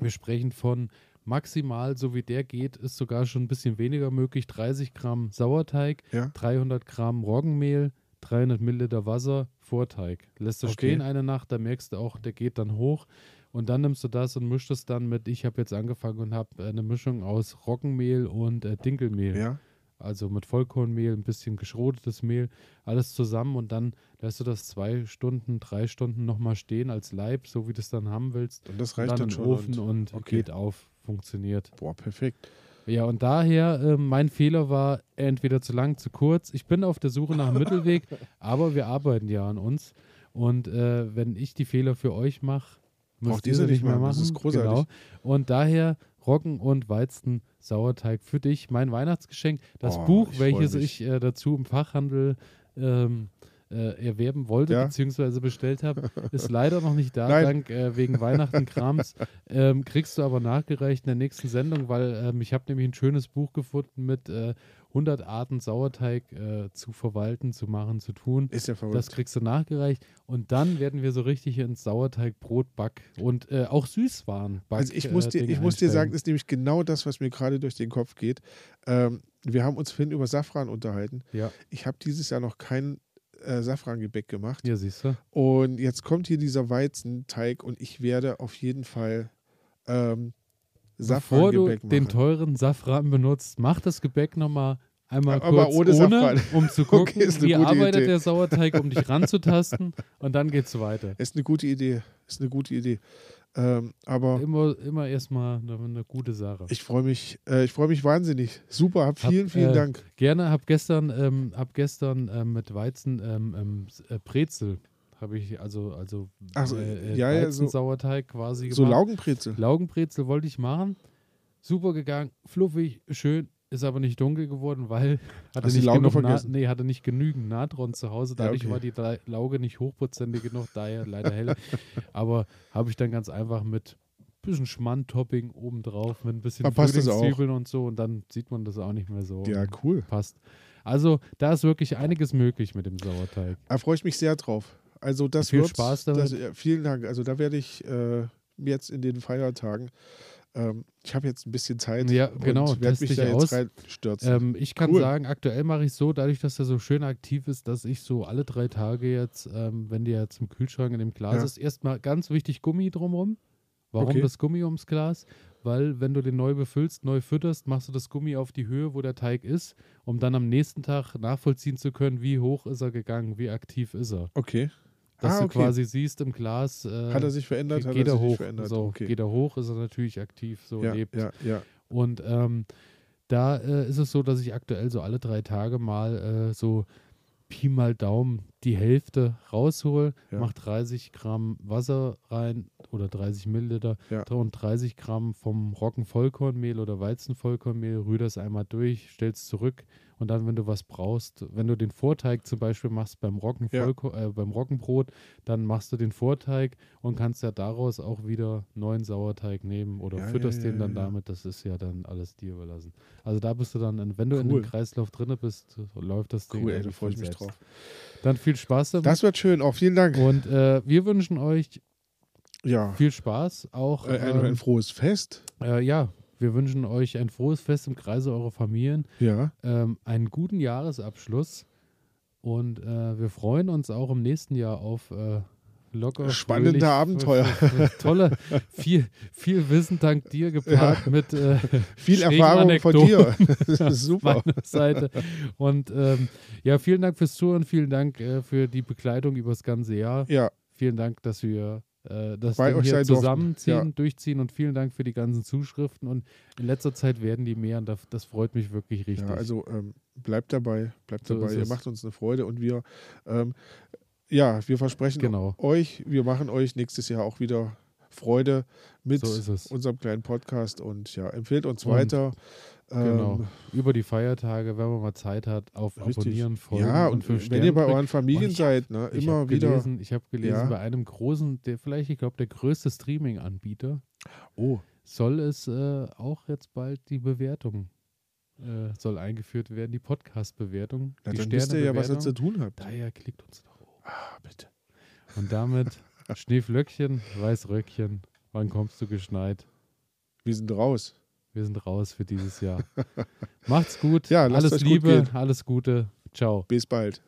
wir sprechen von maximal, so wie der geht, ist sogar schon ein bisschen weniger möglich, 30 Gramm Sauerteig, Ja. 300 Gramm Roggenmehl, 300 Milliliter Wasser, Vorteig. Lässt du Okay. stehen eine Nacht, da merkst du auch, der geht dann hoch. Und dann nimmst du das und mischst es dann mit, ich habe jetzt angefangen und habe eine Mischung aus Roggenmehl und äh, Dinkelmehl. Ja. Also mit Vollkornmehl, ein bisschen geschrotetes Mehl, alles zusammen und dann lässt du das zwei Stunden, drei Stunden nochmal stehen als Leib, so wie du es dann haben willst. Und das Und reicht dann dann den schon. Ofen und, und, okay. geht auf, funktioniert. boah, perfekt. Ja, und daher, äh, mein Fehler war entweder zu lang, zu kurz. Ich bin auf der Suche nach einem *laughs* Mittelweg, aber wir arbeiten ja an uns. Und äh, wenn ich die Fehler für euch mache, müsst Braucht ihr sie nicht mehr machen. Das ist großartig. Genau. Und daher Roggen- und Weizen-Sauerteig für dich, mein Weihnachtsgeschenk. Das Oh, Buch, ich welches ich äh, dazu im Fachhandel ähm, äh, erwerben wollte, Ja. beziehungsweise bestellt habe, *laughs* ist leider noch nicht da, Nein. dank äh, wegen Weihnachten-Krams. *laughs* ähm, kriegst du aber nachgereicht in der nächsten Sendung, weil ähm, ich habe nämlich ein schönes Buch gefunden mit äh, 100 Arten Sauerteig äh, zu verwalten, zu machen, zu tun. Ist ja verrückt. Das kriegst du nachgereicht und dann werden wir so richtig ins Sauerteigbrot back und äh, auch Süßwaren back. Also ich muss, dir, äh, Ding ich muss dir sagen, das ist nämlich genau das, was mir gerade durch den Kopf geht. Ähm, wir haben uns vorhin über Safran unterhalten. Ja, Ich habe dieses Jahr noch kein äh, Safrangebäck gemacht. hier siehst du. Und jetzt kommt hier dieser Weizenteig und ich werde auf jeden Fall ähm, Bevor du Safrangebäck den machen. teuren Safran benutzt, mach das Gebäck nochmal einmal Aber kurz ohne Safran. um *laughs* zu gucken, Okay, wie arbeitet Idee. der Sauerteig, um dich ranzutasten und dann geht's weiter. Ist eine gute Idee. Ist eine gute Idee. Ähm, aber Immer, immer erstmal eine, eine gute Sache. ich freue mich, äh, ich freue mich wahnsinnig. Super, hab vielen, Hab, vielen äh, Dank. Gerne, hab gestern, ähm, hab gestern ähm, mit Weizen ähm, ähm, äh, Brezel, habe ich also, also so, äh, äh, ja, ja, so- Weizensauerteig quasi So gemacht. Laugenbrezel. Laugenbrezel wollte ich machen. Super gegangen, fluffig, schön, ist aber nicht dunkel geworden, weil *laughs* hatte Hast nicht, genug Na nee, hatte nicht genügend Natron zu Hause. Ja, Dadurch okay. war die La- Lauge nicht hochprozentig genug, daher leider hell. aber habe ich dann ganz einfach mit bisschen Schmand-Topping obendrauf, mit ein bisschen. Frühlingszwiebeln und so und dann sieht man das auch nicht mehr so. Ja, cool. Passt. Also da ist wirklich einiges möglich mit dem Sauerteig. Da freue ich mich sehr drauf. Also das Viel wird, Spaß damit. Das, ja, vielen Dank. Also da werde ich äh, jetzt in den Feiertagen, ähm, ich habe jetzt ein bisschen Zeit Ja, genau, und werde mich da aus. jetzt reinstürzen. Ähm, ich kann Cool. sagen, aktuell mache ich so, dadurch, dass er so schön aktiv ist, dass ich so alle drei Tage jetzt, ähm, wenn der jetzt im Kühlschrank in dem Glas Ja. ist, erstmal ganz wichtig Gummi drumrum. Warum Okay. das Gummi ums Glas? Weil wenn du den neu befüllst, neu fütterst, machst du das Gummi auf die Höhe, wo der Teig ist, um dann am nächsten Tag nachvollziehen zu können, wie hoch ist er gegangen, wie aktiv ist er. okay. Dass ah, du okay. quasi siehst im Glas, äh, Hat er sich verändert? Hat geht er er sich hoch. verändert? So, okay. Geht er hoch, ist er natürlich aktiv, so ja, lebt. ja, ja. Und ähm, da äh, ist es so, dass ich aktuell so alle drei Tage mal äh, so Pi mal Daumen die Hälfte raushole, Ja. mach 30 Gramm Wasser rein oder 30 Milliliter Ja. und 30 Gramm vom Roggen-Vollkornmehl oder Weizen-Vollkornmehl, rühr das einmal durch, stellst zurück und dann, wenn du was brauchst, wenn du den Vorteig zum Beispiel machst beim, Roggen Ja. äh, beim Roggenbrot, dann machst du den Vorteig und kannst ja daraus auch wieder neuen Sauerteig nehmen oder Ja, fütterst ja, den dann damit. Das ist ja dann alles dir überlassen. Also da bist du dann, wenn du in Cool. dem Kreislauf drinne bist, läuft das Ding Cool, ey, da freue ich mich selbst. drauf. Dann viel Spaß damit. Das wird schön. Auch vielen Dank. und äh, wir wünschen euch Ja. viel Spaß. Auch Äh, ein, ein ähm, frohes Fest. äh, ja, wir wünschen euch ein frohes Fest im Kreise eurer Familien, Ja. ähm, einen guten Jahresabschluss und äh, wir freuen uns auch im nächsten Jahr auf äh, locker Spannende fröhlich, Abenteuer. Tolle, viel, viel Wissen dank dir gepaart mit äh, Viel Erfahrung von dir. Anekdoten *laughs* Das ist super. Seite. Und ähm, ja, vielen Dank fürs Zuhören, vielen Dank äh, für die Begleitung über das ganze Jahr. Ja, Vielen Dank, dass wir äh, das Bei Ding hier zusammenziehen, Ja. durchziehen und vielen Dank für die ganzen Zuschriften. Und in letzter Zeit werden die mehr und das, das freut mich wirklich richtig. ja also ähm, bleibt dabei, bleibt So dabei. Ihr macht uns eine Freude und wir, ähm, ja, wir versprechen Genau. euch, wir machen euch nächstes Jahr auch wieder Freude mit So unserem kleinen Podcast und ja, empfehlt uns Und- weiter. Genau. Ähm, Über die Feiertage, wenn man mal Zeit hat, auf Richtig. Abonnieren, Folgen ja, und und wenn ihr bei euren Familien ich seid, ne, Ich immer hab wieder. Gelesen, ich habe gelesen, Ja. bei einem großen, der vielleicht, ich glaube, der größte Streaming-Anbieter, Oh, soll es äh, auch jetzt bald die Bewertung, äh, soll eingeführt werden, die Podcast-Bewertung. die dann wisst ihr ja, was ihr zu tun habt. Daher klickt uns doch hoch. Ah, bitte. Und damit *laughs* Schneeflöckchen, Weißröckchen, wann kommst du geschneit? Wir sind raus. Wir sind raus für dieses Jahr. Macht's gut, Ja, alles gut Liebe, gehen. alles Gute, ciao. Bis bald.